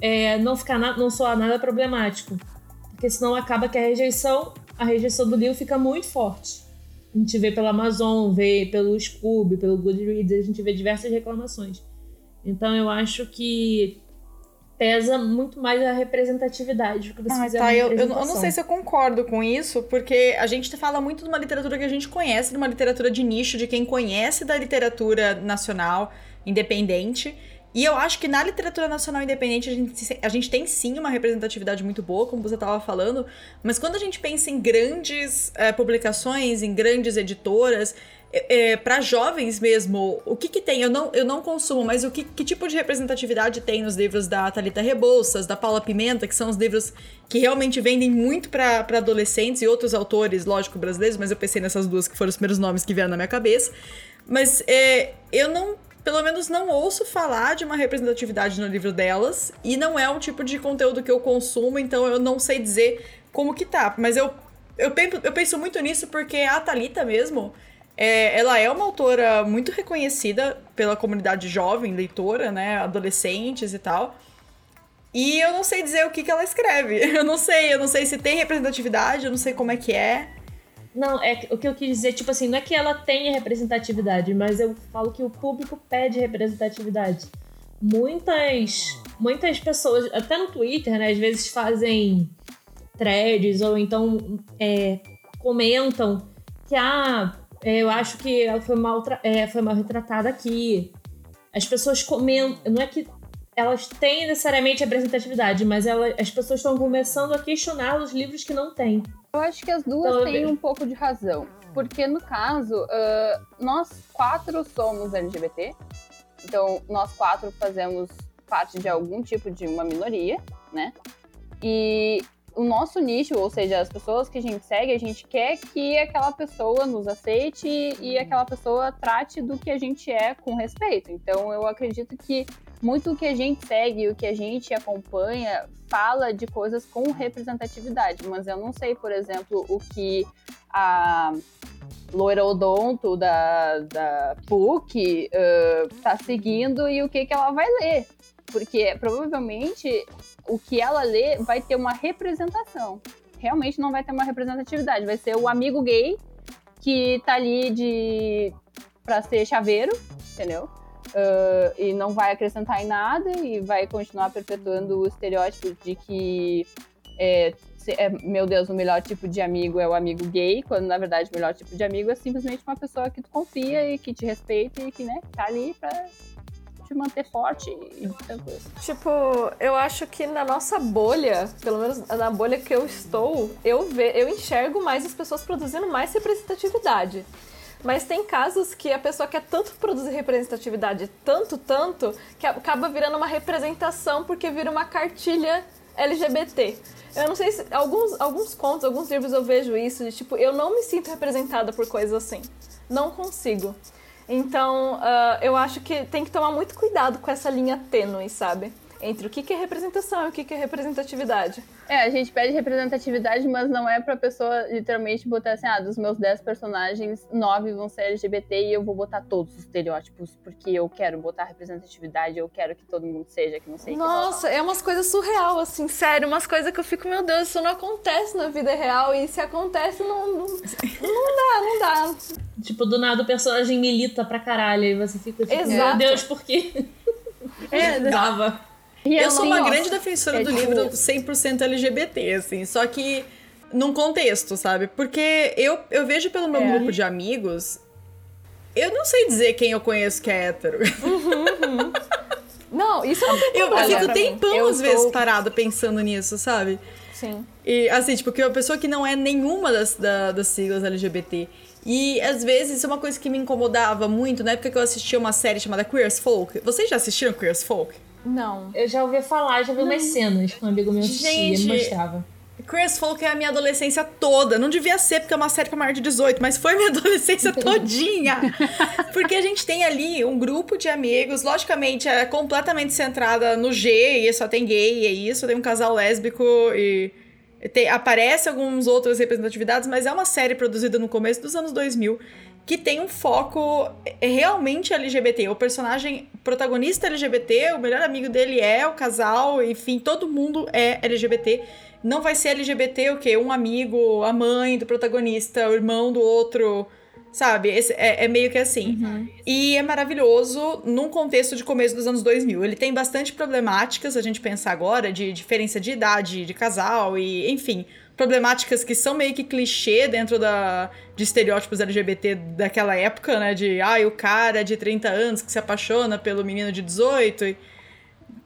Speaker 2: é, não ficar na, não soar nada problemático. Porque senão acaba que a rejeição, a rejeição do livro fica muito forte. A gente vê pela Amazon, vê pelo Scoob, pelo Goodreads, a gente vê diversas reclamações. Então eu acho que pesa muito mais a representatividade do que você ah, fizer tá,
Speaker 4: eu, eu, não sei se eu concordo com isso, porque a gente fala muito de uma literatura que a gente conhece, de uma literatura de nicho, de quem conhece da literatura nacional independente. E eu acho que na literatura nacional independente a gente, a gente tem sim uma representatividade muito boa, como você estava falando, mas quando a gente pensa em grandes é, publicações, em grandes editoras, é, é para jovens mesmo, o que que tem? Eu não, eu não consumo, mas o que, que tipo de representatividade tem nos livros da Talita Rebouças, da Paula Pimenta, que são os livros que realmente vendem muito para adolescentes e outros autores, lógico, brasileiros, mas eu pensei nessas duas que foram os primeiros nomes que vieram na minha cabeça. Mas é, eu não, pelo menos não ouço falar de uma representatividade no livro delas, e não é um tipo de conteúdo que eu consumo, então eu não sei dizer como que tá. Mas eu, eu, eu penso muito nisso porque a Talita mesmo é, ela é uma autora muito reconhecida pela comunidade jovem, leitora, né? Adolescentes e tal. E eu não sei dizer o que, que ela escreve. Eu não sei, eu não sei se tem representatividade, eu não sei como é que é.
Speaker 2: Não, é o que eu quis dizer, tipo assim, não é que ela tenha representatividade, mas eu falo que o público pede representatividade. Muitas, muitas pessoas, até no Twitter, né, às vezes fazem threads ou então é, comentam que ah, eu acho que ela foi mal, é, foi mal retratada aqui. As pessoas comentam. Não é que elas têm necessariamente representatividade, mas ela, as pessoas estão começando a questionar os livros que não têm.
Speaker 1: Eu acho que as duas então, têm um pouco de razão. Porque, no caso, uh, nós quatro somos LGBT. Então, nós quatro fazemos parte de algum tipo de uma minoria, né? E o nosso nicho, ou seja, as pessoas que a gente segue, a gente quer que aquela pessoa nos aceite e aquela pessoa trate do que a gente é com respeito. Então, eu acredito que muito o que a gente segue, o que a gente acompanha, fala de coisas com representatividade, mas eu não sei, por exemplo, o que a loira odonto da, da PUC uh, tá seguindo e o que, que ela vai ler. Porque provavelmente o que ela lê vai ter uma representação. Realmente não vai ter uma representatividade. Vai ser o amigo gay que tá ali de para ser chaveiro, entendeu? Uh, e não vai acrescentar em nada e vai continuar perpetuando o estereótipo de que é, é, meu Deus, o melhor tipo de amigo é o amigo gay, quando na verdade o melhor tipo de amigo é simplesmente uma pessoa que tu confia e que te respeita e que, né, tá ali pra te manter forte e tranquilo.
Speaker 3: Tipo, eu acho que na nossa bolha, pelo menos na bolha que eu estou, eu, ve eu enxergo mais as pessoas produzindo mais representatividade. Mas tem casos que a pessoa quer tanto produzir representatividade, tanto, tanto, que acaba virando uma representação porque vira uma cartilha LGBT. Eu não sei se. Alguns, alguns contos, alguns livros eu vejo isso, de tipo, eu não me sinto representada por coisas assim. Não consigo. Então, uh, eu acho que tem que tomar muito cuidado com essa linha tênue, sabe? Entre o que é representação e o que é representatividade.
Speaker 1: É, a gente pede representatividade, mas não é pra pessoa literalmente botar assim, ah, dos meus 10 personagens, 9 vão ser LGBT e eu vou botar todos os estereótipos, porque eu quero botar representatividade, eu quero que todo mundo seja, que não sei
Speaker 3: Nossa,
Speaker 1: que
Speaker 3: é umas coisas surreal, assim, sério, umas coisas que eu fico, meu Deus, isso não acontece na vida real, e se acontece, não, não, não dá, não dá.
Speaker 2: Tipo, do nada o personagem milita pra caralho, e você fica tipo, Exato. meu Deus, por quê?
Speaker 4: É, dava. E eu sou uma grande defensora é do tipo... livro 100% LGBT, assim, só que num contexto, sabe? Porque eu, eu vejo pelo meu é. grupo de amigos, eu não sei dizer quem eu conheço que é hétero.
Speaker 3: Uhum, uhum. Não, isso não tem
Speaker 4: problema. Eu, eu fico tempão, às vezes, parado pensando nisso, sabe?
Speaker 3: Sim.
Speaker 4: E, assim, tipo, que é uma pessoa que não é nenhuma das, da, das siglas LGBT. E, às vezes, isso é uma coisa que me incomodava muito na época que eu assistia uma série chamada Queer as Folk. Vocês já assistiram Queer as Folk?
Speaker 3: Não.
Speaker 2: Eu já ouvi falar, já vi umas cenas que um amigo meu assistia Gente, e mostrava.
Speaker 4: Chris falou que é a minha adolescência toda. Não devia ser, porque é uma série pra maior de 18, mas foi minha adolescência todinha. porque a gente tem ali um grupo de amigos, logicamente é completamente centrada no G, e só tem gay, é isso, tem um casal lésbico e. Tem, aparece algumas outras representatividades, mas é uma série produzida no começo dos anos 2000 que tem um foco realmente LGBT. O personagem protagonista LGBT, o melhor amigo dele é o casal, enfim, todo mundo é LGBT não vai ser LGBT o quê? Um amigo, a mãe do protagonista, o irmão do outro, sabe? Esse, é, é, meio que assim. Uhum. E é maravilhoso num contexto de começo dos anos 2000. Ele tem bastante problemáticas, a gente pensa agora, de diferença de idade, de casal e, enfim, problemáticas que são meio que clichê dentro da, de estereótipos LGBT daquela época, né? De, ai, ah, o cara de 30 anos que se apaixona pelo menino de 18 e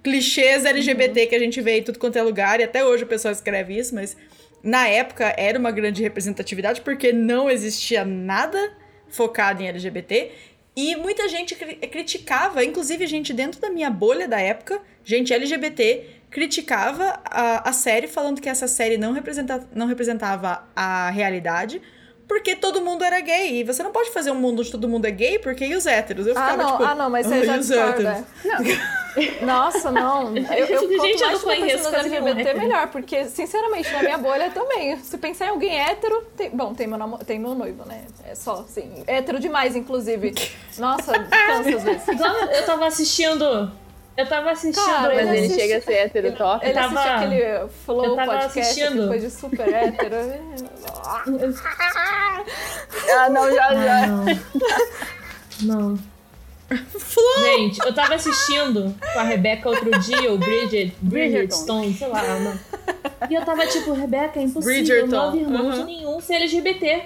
Speaker 4: clichês LGBT uhum. que a gente vê em tudo quanto é lugar, e até hoje o pessoal escreve isso, mas na época era uma grande representatividade porque não existia nada focado em LGBT. E muita gente criticava, inclusive gente dentro da minha bolha da época, gente LGBT, criticava a, a série, falando que essa série não, representa, não representava a realidade, porque todo mundo era gay. E você não pode fazer um mundo onde todo mundo é gay, porque e os héteros? Eu
Speaker 3: ah, ficava,
Speaker 4: ah, não,
Speaker 3: tipo, ah, não, mas você já discorda. Nossa, não. Eu, eu, gente, eu não conheço LGBT, melhor, porque, sinceramente, na minha bolha também. Se pensar em alguém hétero, tem, bom, tem meu, namo, tem meu noivo, né? É só, assim, hétero demais, inclusive. Nossa, cansa às vezes.
Speaker 2: Eu tava assistindo eu tava assistindo. Cara,
Speaker 1: mas ele, chega a ser hétero top.
Speaker 3: Ele tava... assiste aquele Flow podcast assistindo. depois de super hétero.
Speaker 1: ah, não, já, já. Ah,
Speaker 2: não. não. Flow. Gente, eu tava assistindo com a Rebeca outro dia, o Bridget, Bridget Stone, sei lá. Mano. E eu tava tipo, Rebeca, é impossível Bridgerton. não haver irmão de nenhum ser LGBT.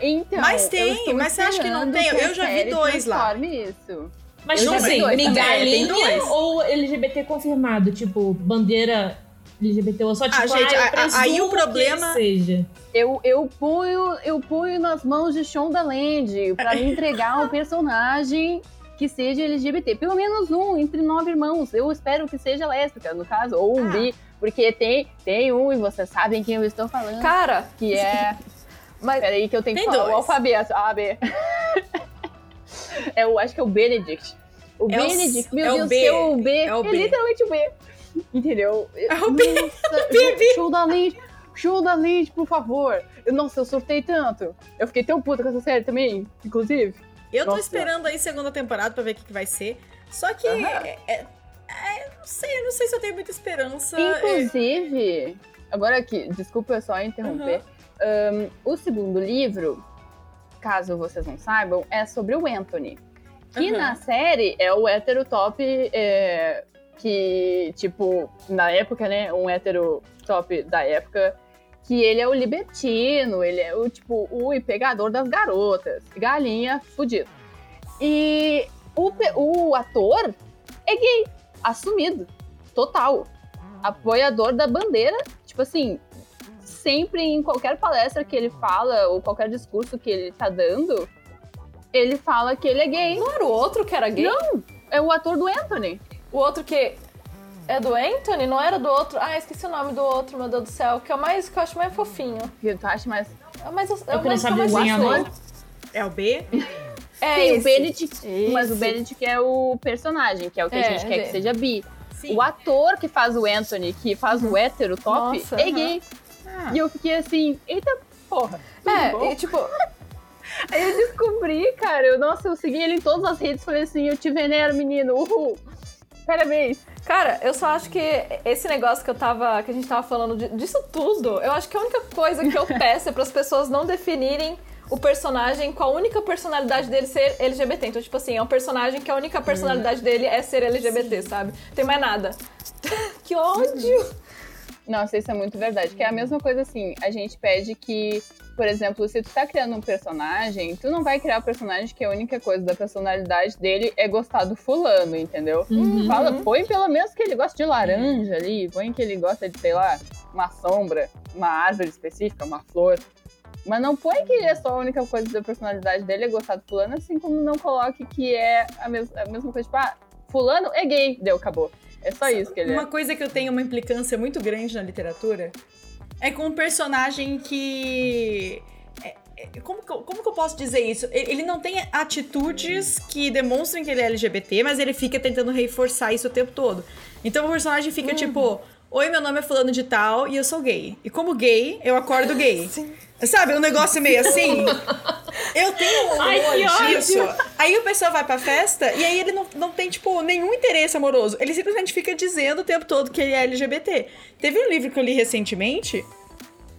Speaker 1: Então,
Speaker 4: mas tem, mas você acha que não tem? Eu já vi dois lá.
Speaker 1: Isso.
Speaker 2: Mas, tipo assim, migalhinha ou LGBT confirmado? Tipo, bandeira LGBT ou só tipo, ah, gente, ah, aí o problema seja.
Speaker 1: Eu, eu punho eu punho nas mãos de Shondaland para me entregar um personagem que seja LGBT, pelo menos um entre nove irmãos. Eu espero que seja lésbica, no caso, ou um ah. bi, porque tem tem um e vocês sabem quem eu estou falando.
Speaker 3: Cara,
Speaker 1: que é Mas Peraí que eu tenho que falar dois. o alfabeto. A, B. é o, acho que é o Benedict. O é Benedict, meu é Deus, o B. seu B, é, o é B. literalmente o B. Entendeu?
Speaker 4: É o B.
Speaker 1: Nossa, show da Lynch, show da Lynch, por favor. Eu, nossa, eu surtei tanto. Eu fiquei tão puta com essa série também, inclusive.
Speaker 4: Eu nossa. tô esperando aí segunda temporada pra ver o que, que vai ser. Só que. É, é, é, não sei, não sei se eu tenho muita esperança.
Speaker 1: Inclusive, agora aqui, desculpa só interromper. Uhum. Um, o segundo livro, caso vocês não saibam, é sobre o Anthony. Que uhum. na série é o hétero top é, que, tipo, na época, né? Um hétero top da época. Que ele é o libertino, ele é o, tipo, o pegador das garotas. Galinha fudido. E o, o ator é gay, assumido, total. Apoiador da bandeira, tipo assim, sempre em qualquer palestra que ele fala, ou qualquer discurso que ele tá dando, ele fala que ele é gay.
Speaker 3: Não era o outro que era gay?
Speaker 1: Não, é o ator do Anthony.
Speaker 3: O outro que é do Anthony? Não era do outro? Ah, esqueci o nome do outro, meu Deus do céu. Que é o mais que eu acho mais fofinho.
Speaker 1: Que tu acha mais.
Speaker 3: É mais, é
Speaker 2: o mais, que mais.
Speaker 4: É o B?
Speaker 1: É, Sim, o Benedict. Esse. Mas o Benedict é o personagem, que é o que é, a gente quer que seja bi. Sim. O ator que faz o Anthony, que faz o hétero top, Nossa, é gay. E eu fiquei assim, eita porra.
Speaker 3: É, bom? e tipo,
Speaker 1: Aí eu descobri, cara, eu, nossa, eu segui ele em todas as redes, falei assim, eu te venero, menino, uhul. Parabéns.
Speaker 3: Cara, eu só acho que esse negócio que eu tava, que a gente tava falando de, disso tudo, eu acho que a única coisa que eu peço é para as pessoas não definirem o personagem com a única personalidade dele ser LGBT. Então, tipo assim, é um personagem que a única personalidade dele é ser LGBT, Sim. sabe? Tem mais nada. que ódio!
Speaker 1: Nossa, isso é muito verdade. Que é a mesma coisa assim, a gente pede que por exemplo, se tu tá criando um personagem, tu não vai criar um personagem que a única coisa da personalidade dele é gostar do fulano, entendeu? Uhum. Fala, põe pelo menos que ele gosta de laranja ali, põe que ele gosta de, sei lá, uma sombra, uma árvore específica, uma flor. Mas não põe que é só a única coisa da personalidade dele é gostar do fulano, assim como não coloque que é a, mes a mesma coisa, tipo, ah, fulano é gay, deu, acabou. É só isso que ele
Speaker 4: Uma
Speaker 1: é.
Speaker 4: coisa que eu tenho uma implicância muito grande na literatura é com um personagem que. é- é- Como que, eu, como que eu posso dizer isso? Ele não tem atitudes que demonstrem que ele é LGBT, mas ele fica tentando reforçar isso o tempo todo. Então o personagem fica tipo: Oi, meu nome é Fulano de Tal e eu sou gay. E como gay, eu acordo gay. Sabe, um negócio meio assim. Eu tenho um
Speaker 2: Ai, que ódio.
Speaker 4: disso. Aí o pessoal vai pra festa e aí ele não, não tem, tipo, nenhum interesse amoroso. Ele simplesmente fica dizendo o tempo todo que ele é LGBT. Teve um livro que eu li recentemente.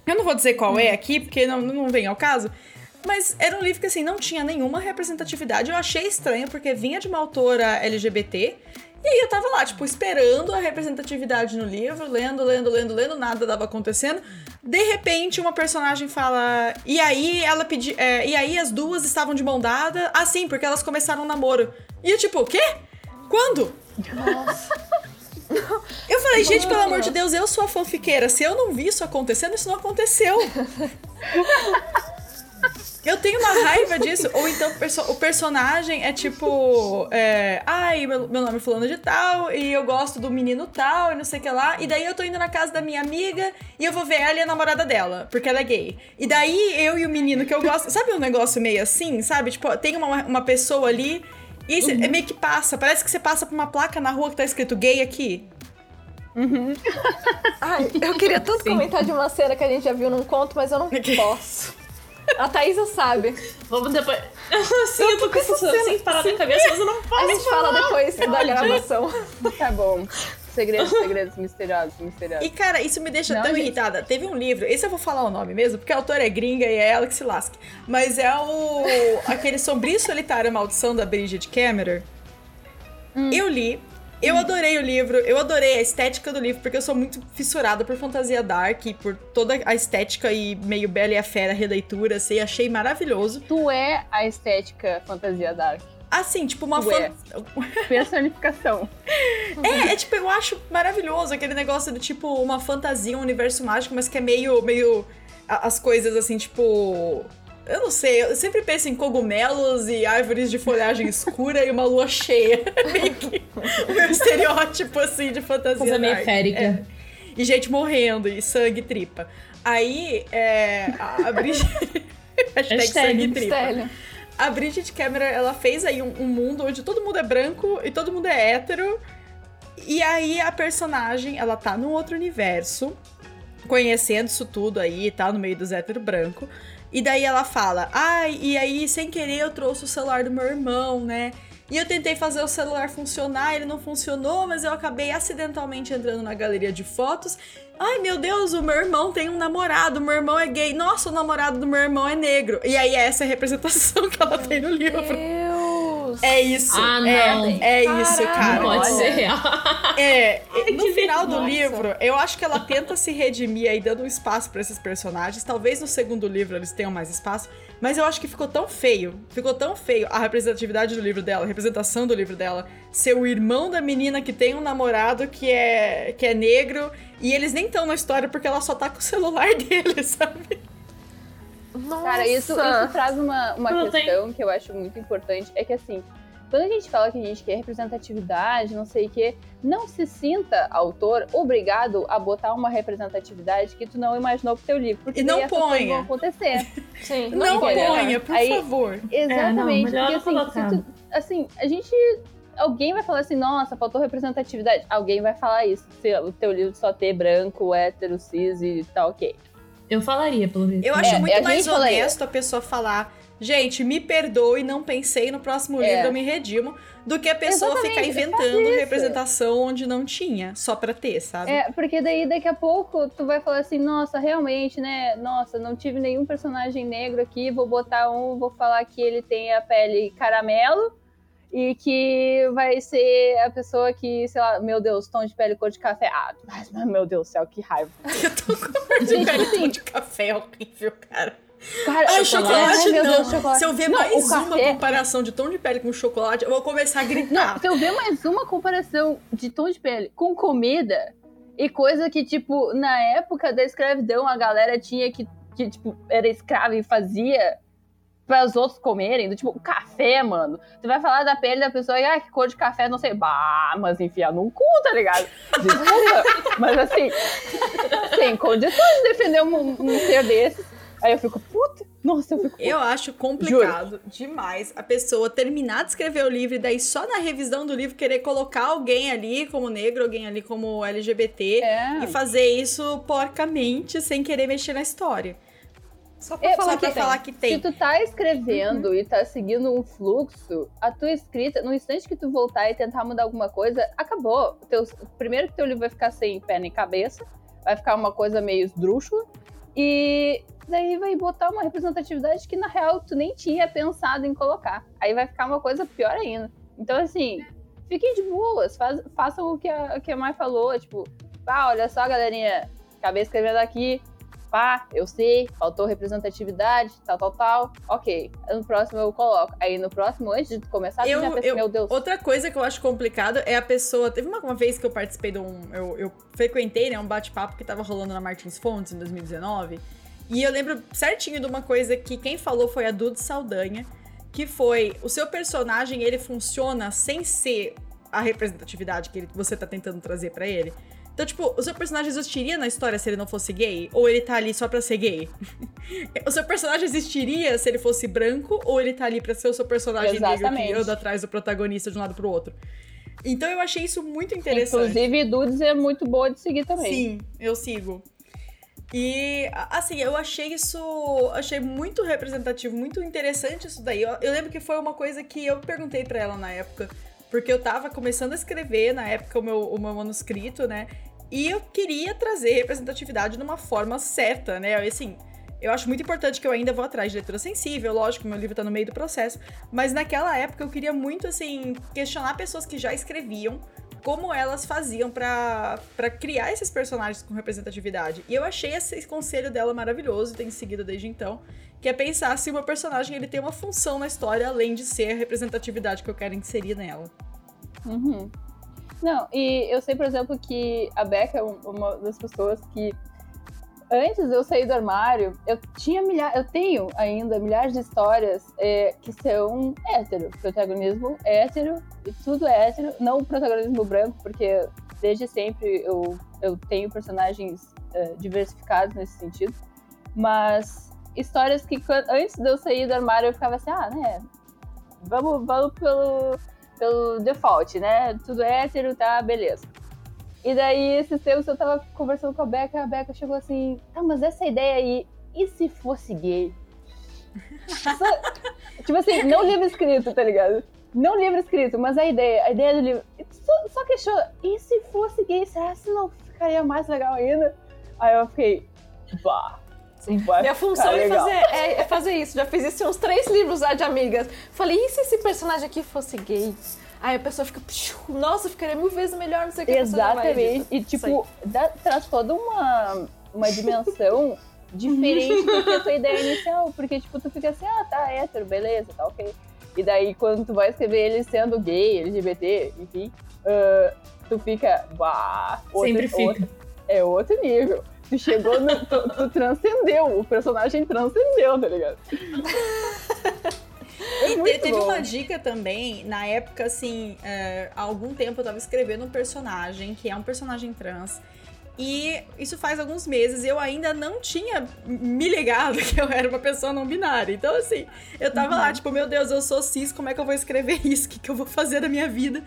Speaker 4: Eu não vou dizer qual é aqui, porque não, não vem ao caso. Mas era um livro que, assim, não tinha nenhuma representatividade. Eu achei estranho, porque vinha de uma autora LGBT. E aí eu tava lá, tipo, esperando a representatividade no livro, lendo, lendo, lendo, lendo, nada dava acontecendo. De repente, uma personagem fala. E aí ela pediu. e aí as duas estavam de mão dada. Ah, sim, porque elas começaram um namoro. E eu, tipo, o quê? Quando? Eu falei, gente, pelo amor de Deus, eu sou a fanfiqueira. Se eu não vi isso acontecendo, isso não aconteceu. Eu tenho uma raiva disso. Ou então o perso- o personagem é tipo. É, Ai, meu, meu nome é fulano de tal, e eu gosto do menino tal, e não sei o que lá. E daí eu tô indo na casa da minha amiga e eu vou ver ela e a namorada dela, porque ela é gay. E daí eu e o menino que eu gosto. Sabe um negócio meio assim, sabe? Tipo, tem uma, uma pessoa ali. E cê- é meio que passa. Parece que você passa por uma placa na rua que tá escrito gay aqui.
Speaker 3: Ai, eu queria tanto comentar de uma cena que a gente já viu num conto, mas eu não posso. A Thaisa sabe.
Speaker 2: Vamos depois. Sim, eu tô com essa cena sem parar na cabeça, mas eu não
Speaker 3: A
Speaker 2: posso.
Speaker 3: gente fala depois da gravação.
Speaker 1: Tá bom. Segredos, segredos misteriosos, misteriosos.
Speaker 4: E, cara, isso me deixa
Speaker 1: Não,
Speaker 4: tão
Speaker 1: gente.
Speaker 4: irritada. Teve um livro, esse eu vou falar o nome mesmo, porque a autora é gringa e é ela que se lasque. Mas é o. aquele Sombrio Solitário Maldição da Bridget Cameron. Eu li. Eu adorei o livro, eu adorei a estética do livro, porque eu sou muito fissurada por fantasia dark, e por toda a estética e meio Bela e a Fera releitura, assim, achei maravilhoso.
Speaker 1: Tu é a estética fantasia dark.
Speaker 4: Assim, tipo, uma
Speaker 1: Tu é.
Speaker 4: fan-
Speaker 1: Personificação.
Speaker 4: É, é tipo, eu acho maravilhoso aquele negócio do tipo uma fantasia, um universo mágico, mas que é meio. meio as coisas assim, tipo. Eu não sei, eu sempre penso em cogumelos e árvores de folhagem escura e uma lua cheia. Meio que meu estereótipo, assim, de fantasia.
Speaker 2: Coisa meio férica.
Speaker 4: É. E gente morrendo, e sangue tripa. Aí, é. A, Bridget. Hashtag sangue tripa. A Bridget Cameron, ela fez aí um, um mundo onde todo mundo é branco e todo mundo é hétero. E aí a personagem, ela tá num outro universo, conhecendo isso tudo aí, tá no meio dos hétero branco. E daí ela fala: "Ai, e aí sem querer eu trouxe o celular do meu irmão, né? E eu tentei fazer o celular funcionar, ele não funcionou, mas eu acabei acidentalmente entrando na galeria de fotos. Ai, meu Deus, o meu irmão tem um namorado, o meu irmão é gay. Nossa, o namorado do meu irmão é negro. E aí essa é a representação que ela tem no livro.
Speaker 3: Deus!
Speaker 4: É isso.
Speaker 2: Ah, não.
Speaker 4: É, é isso, cara.
Speaker 2: Não pode ser real.
Speaker 4: É,
Speaker 2: Ai,
Speaker 4: no final do
Speaker 2: vergonha.
Speaker 4: livro, eu acho que ela tenta se redimir aí, dando um espaço pra esses personagens. Talvez no segundo livro eles tenham mais espaço. Mas eu acho que ficou tão feio, ficou tão feio a representatividade do livro dela, a representação do livro dela, ser o irmão da menina que tem um namorado que é, que é negro, e eles nem estão na história porque ela só tá com o celular dele, sabe?
Speaker 3: Nossa!
Speaker 1: Cara, isso, isso traz uma, uma
Speaker 2: Não tem-
Speaker 1: questão que eu acho muito importante. É que assim, quando a gente fala que a gente quer representatividade, não sei o quê, não se sinta, autor, obrigado a botar uma representatividade que tu não imaginou pro teu livro. Porque
Speaker 4: E não ponha.
Speaker 1: vão acontecer.
Speaker 3: Sim.
Speaker 4: Não,
Speaker 1: entendeu?
Speaker 4: ponha, por
Speaker 1: Aí-
Speaker 4: favor.
Speaker 1: Exatamente. porque
Speaker 2: não
Speaker 1: assim, se
Speaker 2: colocar.
Speaker 1: tu- assim, a gente. Alguém vai falar assim, nossa, faltou representatividade. Alguém vai falar isso. Se o teu livro só ter branco, hétero, cis e tá ok.
Speaker 2: Eu falaria, pelo menos.
Speaker 4: Eu acho
Speaker 1: É,
Speaker 4: muito
Speaker 1: a
Speaker 4: mais honesto a pessoa falar, gente, me perdoe, não pensei no próximo
Speaker 1: É.
Speaker 4: livro, eu me redimo, do que a pessoa
Speaker 1: Exatamente,
Speaker 4: ficar inventando representação onde não tinha, só pra ter, sabe?
Speaker 1: É, porque daí daqui a pouco tu vai falar assim, nossa, realmente, né? Nossa, não tive nenhum personagem negro aqui, vou botar um, vou falar que ele tem a pele caramelo e que vai ser a pessoa que, sei lá, meu Deus, tom de pele cor de café. Ah, mas, meu Deus do céu, que raiva.
Speaker 4: Eu tô com cor de
Speaker 1: Gente,
Speaker 4: pele
Speaker 1: assim-
Speaker 4: de café é horrível, cara.
Speaker 1: Cara,
Speaker 4: Ai, chocolate não.
Speaker 1: Deus, chocolate.
Speaker 4: Se eu ver
Speaker 1: Não,
Speaker 4: mais uma
Speaker 1: café-
Speaker 4: comparação de tom de pele com chocolate, eu vou começar a
Speaker 1: Não,
Speaker 4: gritar.
Speaker 1: se eu ver mais uma comparação de tom de pele com comida e coisa que, tipo, na época da escravidão a galera tinha que, que tipo, era escrava e fazia para os outros comerem, do tipo, café, mano. Tu vai falar da pele da pessoa e, ah, que cor de café, não sei. Bah, mas enfiar num cu, tá ligado? Desculpa. mas assim, sem condições de defender um, um ser desses. Aí eu fico, puta, nossa, eu fico.
Speaker 4: Eu acho complicado Juro. demais a pessoa terminar de escrever o livro e daí só na revisão do livro querer colocar alguém ali como negro, alguém ali como LGBT
Speaker 1: é.
Speaker 4: e fazer isso porcamente sem querer mexer na história.
Speaker 1: Só pra, é, falar, pra falar, que tem. Se tu tá escrevendo uhum. e tá seguindo um fluxo, a tua escrita, no instante que tu voltar e tentar mudar alguma coisa, acabou. Teu, primeiro que teu livro vai ficar sem pé nem cabeça, vai ficar uma coisa meio esdrúxula, e daí vai botar uma representatividade que na real tu nem tinha pensado em colocar. Aí vai ficar uma coisa pior ainda. Então, assim, fiquem de boas, faz, façam o que a, que a Mai falou, tipo, ah, olha só, galerinha, acabei escrevendo aqui, pá, eu sei, faltou representatividade, tal, tal, tal. Ok. No próximo eu coloco. Aí no próximo, antes de começar, eu, já pensa, eu, meu Deus.
Speaker 4: Outra coisa que eu acho complicado é a pessoa. Teve uma, uma vez que eu participei de um. Eu, eu frequentei, né, um bate-papo que tava rolando na Martins Fontes em 2019. E eu lembro certinho de uma coisa que quem falou foi a Dude Saldanha, que foi o seu personagem ele funciona sem ser a representatividade que ele, você tá tentando trazer para ele. Então, tipo, o seu personagem existiria na história se ele não fosse gay? Ou ele tá ali só pra ser gay? o seu personagem existiria se ele fosse branco? Ou ele tá ali pra ser o seu personagem Exatamente. negro que anda atrás do protagonista de um lado pro outro? Então eu achei isso muito interessante.
Speaker 1: Inclusive, Dudes é muito boa de seguir também.
Speaker 4: Sim, eu sigo. E, assim, eu achei isso. Achei muito representativo, muito interessante isso daí. Eu, eu lembro que foi uma coisa que eu perguntei para ela na época porque eu tava começando a escrever na época o meu, o meu manuscrito, né? E eu queria trazer representatividade de uma forma certa, né? Assim, eu acho muito importante que eu ainda vou atrás de leitura sensível, lógico, meu livro tá no meio do processo, mas naquela época eu queria muito, assim, questionar pessoas que já escreviam como elas faziam para criar esses personagens com representatividade. E eu achei esse conselho dela maravilhoso, tenho seguido desde então, que é pensar se meu personagem ele tem uma função na história além de ser a representatividade que eu quero inserir nela.
Speaker 1: Uhum. Não, e eu sei, por exemplo, que a Becca é uma das pessoas que antes de eu sair do armário, eu tinha milhares, eu tenho ainda milhares de histórias é, que são hétero, protagonismo hétero, e tudo é hétero, não o protagonismo branco, porque desde sempre eu, eu tenho personagens é, diversificados nesse sentido, mas histórias que antes de eu sair do armário eu ficava assim, ah, né? Vamos, vamos pelo, pelo default, né? Tudo hétero, tá, beleza. E daí, esses tempos eu tava conversando com a Beca, a Beca chegou assim, tá, mas essa ideia aí, e se fosse gay? Só, tipo assim, não livro escrito, tá ligado? Não livro escrito, mas a ideia, a ideia do livro. Só, só questiona, e se fosse gay, será que não ficaria mais legal ainda? Aí eu fiquei, bah,
Speaker 3: minha função é fazer, é, é fazer, isso. Já fiz isso em uns três livros lá de amigas. Falei, e se esse personagem aqui fosse gay? Aí a pessoa fica, nossa, ficaria mil vezes melhor, não sei o que.
Speaker 1: Exatamente. E tipo, dá, traz toda uma, uma dimensão diferente do que a tua ideia inicial. Porque, tipo, tu fica assim, ah, tá, hétero, beleza, tá ok. E daí, quando tu vai escrever ele sendo gay, LGBT, enfim, uh, tu fica, bah,
Speaker 2: outro, Sempre fica.
Speaker 1: Outro, é outro nível. Tu chegou no. Tu, tu transcendeu. O personagem transcendeu, tá ligado?
Speaker 4: É e teve bom. uma dica também, na época, assim, é, há algum tempo eu tava escrevendo um personagem, que é um personagem trans. E isso faz alguns meses eu ainda não tinha me ligado que eu era uma pessoa não binária. Então, assim, eu tava uhum. lá, tipo, meu Deus, eu sou cis, como é que eu vou escrever isso? O que, que eu vou fazer da minha vida?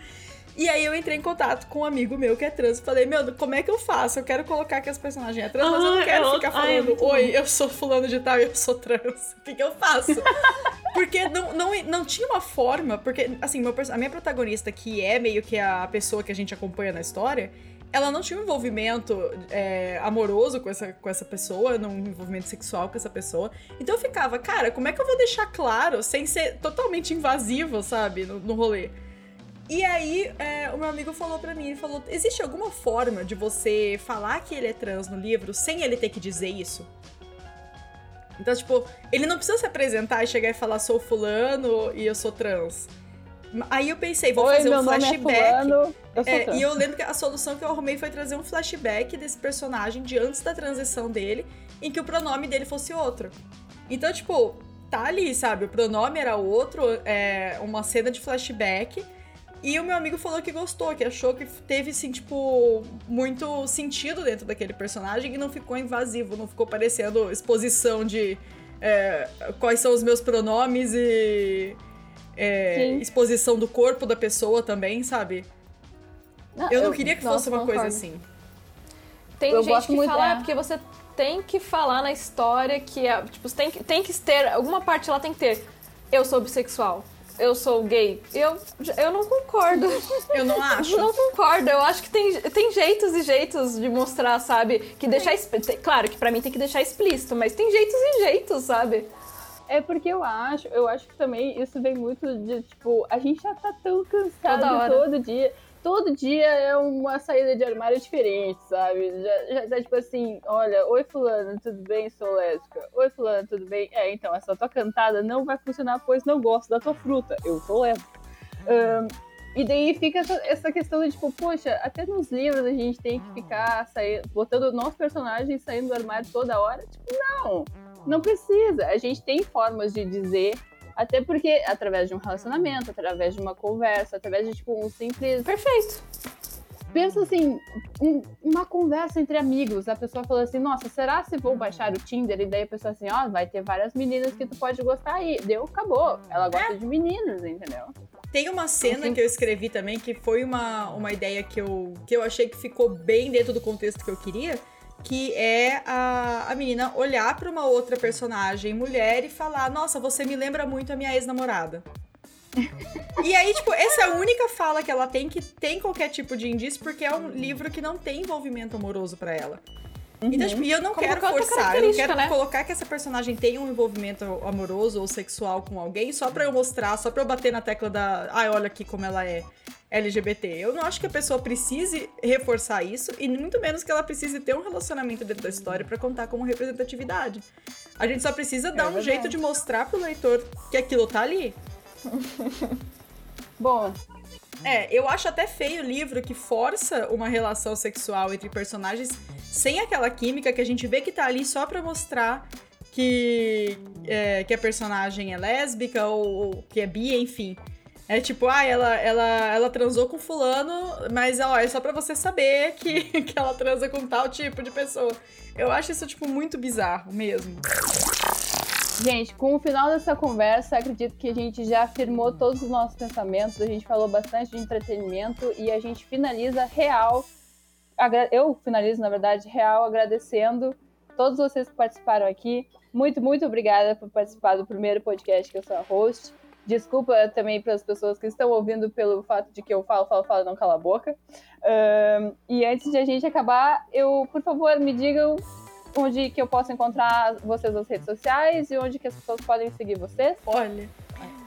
Speaker 4: E aí eu entrei em contato com um amigo meu que é trans. Falei, meu, como é que eu faço? Eu quero colocar que as personagens é trans, ah, mas eu não quero ficar falando, ai, oi, eu sou fulano de tal e eu sou trans. O que, que eu faço? porque não, não, não tinha uma forma, porque, assim, meu, a minha protagonista, que é meio que a pessoa que a gente acompanha na história, ela não tinha um envolvimento é, amoroso com essa, com essa pessoa, não um envolvimento sexual com essa pessoa. Então eu ficava, cara, como é que eu vou deixar claro, sem ser totalmente invasivo, sabe, no, no rolê? E aí, é, o meu amigo falou para mim, ele falou, existe alguma forma de você falar que ele é trans no livro sem ele ter que dizer isso? Então, tipo, ele não precisa se apresentar e chegar e falar, sou fulano e eu sou trans. Aí eu pensei, vou
Speaker 1: Oi,
Speaker 4: fazer
Speaker 1: um
Speaker 4: é flashback.
Speaker 1: É fulano,
Speaker 4: é, e eu lembro que a solução que eu arrumei foi trazer um flashback desse personagem de antes da transição dele, em que o pronome dele fosse outro. Então, tipo, tá ali, sabe? O pronome era outro, é uma cena de flashback. E o meu amigo falou que gostou, que achou que teve, assim, tipo, muito sentido dentro daquele personagem e não ficou invasivo, não ficou parecendo exposição de é, quais são os meus pronomes e é, exposição do corpo da pessoa também, sabe? Não, eu não eu, queria que nossa, fosse uma concordo. coisa assim.
Speaker 3: Tem eu gente que fala, é. porque você tem que falar na história que é, tipo, tem, tem que ter, alguma parte lá tem que ter, eu sou bissexual eu sou gay. Eu, eu não concordo.
Speaker 4: Eu não acho.
Speaker 3: não concordo. Eu acho que tem, tem jeitos e jeitos de mostrar, sabe? Que deixar. Claro que para mim tem que deixar explícito, mas tem jeitos e jeitos, sabe?
Speaker 1: É porque eu acho, eu acho que também isso vem muito de, tipo, a gente já tá tão cansado todo dia todo dia é uma saída de armário diferente, sabe? Já, já tá tipo assim, olha, oi fulano, tudo bem? Sou lésbica. Oi fulano, tudo bem? É, então, essa tua cantada não vai funcionar, pois não gosto da tua fruta. Eu sou lésbica. Um, e daí fica essa, essa, questão de tipo, poxa, até nos livros a gente tem que ficar saindo, botando o nosso personagem saindo do armário toda hora. Tipo, não, não precisa. A gente tem formas de dizer até porque, através de um relacionamento, através de uma conversa, através de, tipo, um simples.
Speaker 3: Perfeito!
Speaker 1: Pensa assim, um, uma conversa entre amigos. A pessoa falou assim: Nossa, será se vou baixar o Tinder? E daí a pessoa assim: Ó, oh, vai ter várias meninas que tu pode gostar aí. Deu, acabou. Ela gosta é. de meninos, entendeu?
Speaker 4: Tem uma cena que eu escrevi também que foi uma, uma ideia que eu, que eu achei que ficou bem dentro do contexto que eu queria que é a, a menina olhar para uma outra personagem mulher e falar: Nossa, você me lembra muito a minha ex-namorada. e aí, tipo, essa é a única fala que ela tem que tem qualquer tipo de indício, porque é um livro que não tem envolvimento amoroso para ela. Uhum. Então, tipo, e eu não Como quero forçar, eu não quero né? colocar que essa personagem tenha um envolvimento amoroso ou sexual com alguém só pra eu mostrar, só pra eu bater na tecla da. Ai, olha aqui como ela é. LGBT. Eu não acho que a pessoa precise reforçar isso e muito menos que ela precise ter um relacionamento dentro da história para contar como representatividade. A gente só precisa dar é um jeito de mostrar pro leitor que aquilo tá ali.
Speaker 1: Bom,
Speaker 4: é, eu acho até feio o livro que força uma relação sexual entre personagens sem aquela química que a gente vê que tá ali só pra mostrar que, é, que a personagem é lésbica ou, ou que é bi, enfim. É tipo, ah, ela, ela, ela transou com fulano, mas ó, é só pra você saber que, que ela transa com tal tipo de pessoa. Eu acho isso, tipo, muito bizarro mesmo.
Speaker 1: Gente, com o final dessa conversa, acredito que a gente já afirmou todos os nossos pensamentos, a gente falou bastante de entretenimento e a gente finaliza real. Eu finalizo, na verdade, real, agradecendo todos vocês que participaram aqui. Muito, muito obrigada por participar do primeiro podcast que eu sou a host. Desculpa também para as pessoas que estão ouvindo pelo fato de que eu falo, falo, falo, não cala a boca. Um, e antes de a gente acabar, eu, por favor, me digam onde que eu posso encontrar vocês nas redes sociais e onde que as pessoas podem seguir vocês.
Speaker 4: Olha.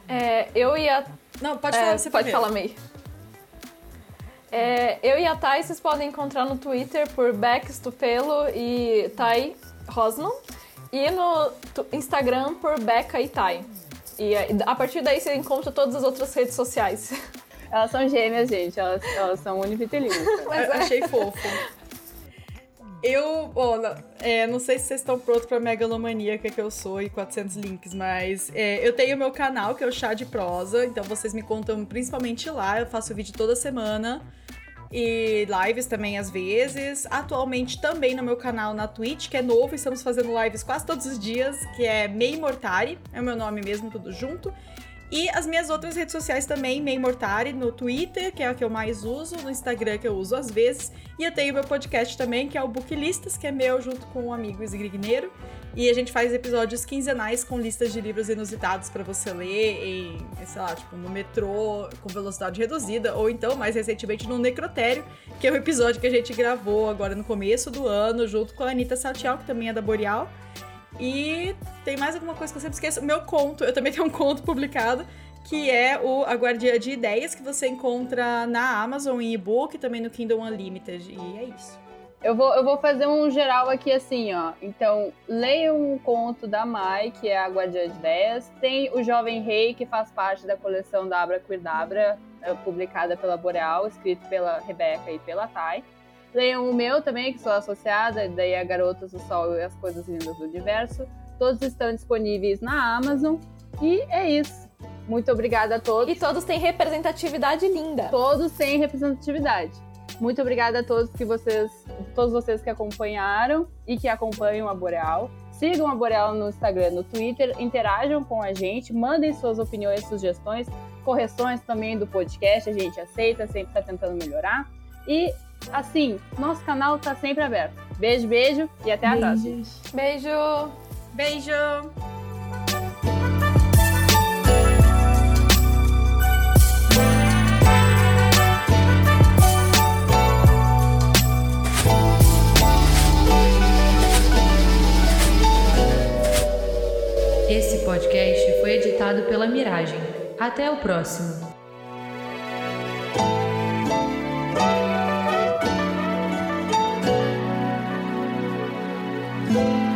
Speaker 3: É, eu ia.
Speaker 4: Não, pode falar
Speaker 3: é,
Speaker 4: você
Speaker 3: Pode
Speaker 4: primeiro.
Speaker 3: falar, May. É, eu e a Thay vocês podem encontrar no Twitter por Beck Stupelo e Thay Rosman. E no Instagram por Becca e Thay. E a partir daí você encontra todas as outras redes sociais.
Speaker 1: Elas são gêmeas, gente. Elas, elas são univitelinas.
Speaker 4: Mas achei fofo. Eu, ó, é, não sei se vocês estão prontos pra megalomaníaca que eu sou e 400 links, mas é, eu tenho meu canal, que é o Chá de Prosa, então vocês me contam principalmente lá, eu faço vídeo toda semana e lives também às vezes. Atualmente também no meu canal na Twitch, que é novo, estamos fazendo lives quase todos os dias, que é Mei Mortari, é o meu nome mesmo, tudo junto. E as minhas outras redes sociais também, Mei Mortari, no Twitter, que é a que eu mais uso, no Instagram, que eu uso às vezes. E eu tenho meu podcast também, que é o Booklistas, que é meu junto com o amigo Esgrigneiro. E a gente faz episódios quinzenais com listas de livros inusitados para você ler em, sei lá, tipo, no metrô com velocidade reduzida, ou então, mais recentemente, no Necrotério, que é o episódio que a gente gravou agora no começo do ano, junto com a Anitta Saltial, que também é da Boreal. E tem mais alguma coisa que eu sempre esqueço. Meu conto, eu também tenho um conto publicado, que é o A Guardia de Ideias, que você encontra na Amazon em e-book, também no Kindle Unlimited. E é isso.
Speaker 1: Eu vou, eu vou fazer um geral aqui assim, ó. Então, leia um conto da Mai, que é a Guardiã de Ideias. Tem o Jovem Rei, que faz parte da coleção da Abra Quidabra, eh, publicada pela Boreal, escrito pela Rebeca e pela Thay. Leiam o meu também, que sou associada, daí a Garotas do Sol e as Coisas Lindas do Universo. Todos estão disponíveis na Amazon. E é isso. Muito obrigada a todos.
Speaker 3: E todos têm representatividade linda.
Speaker 1: Todos têm representatividade. Muito obrigada a todos que vocês, todos vocês que acompanharam e que acompanham a Boreal. Sigam a Boreal no Instagram, no Twitter, interajam com a gente, mandem suas opiniões, sugestões, correções também do podcast, a gente aceita, sempre está tentando melhorar. E Assim, nosso canal tá sempre aberto. Beijo, beijo e até a próxima.
Speaker 3: Beijo.
Speaker 4: Beijo. beijo.
Speaker 5: Esse podcast foi editado pela Miragem. Até o próximo. Bye.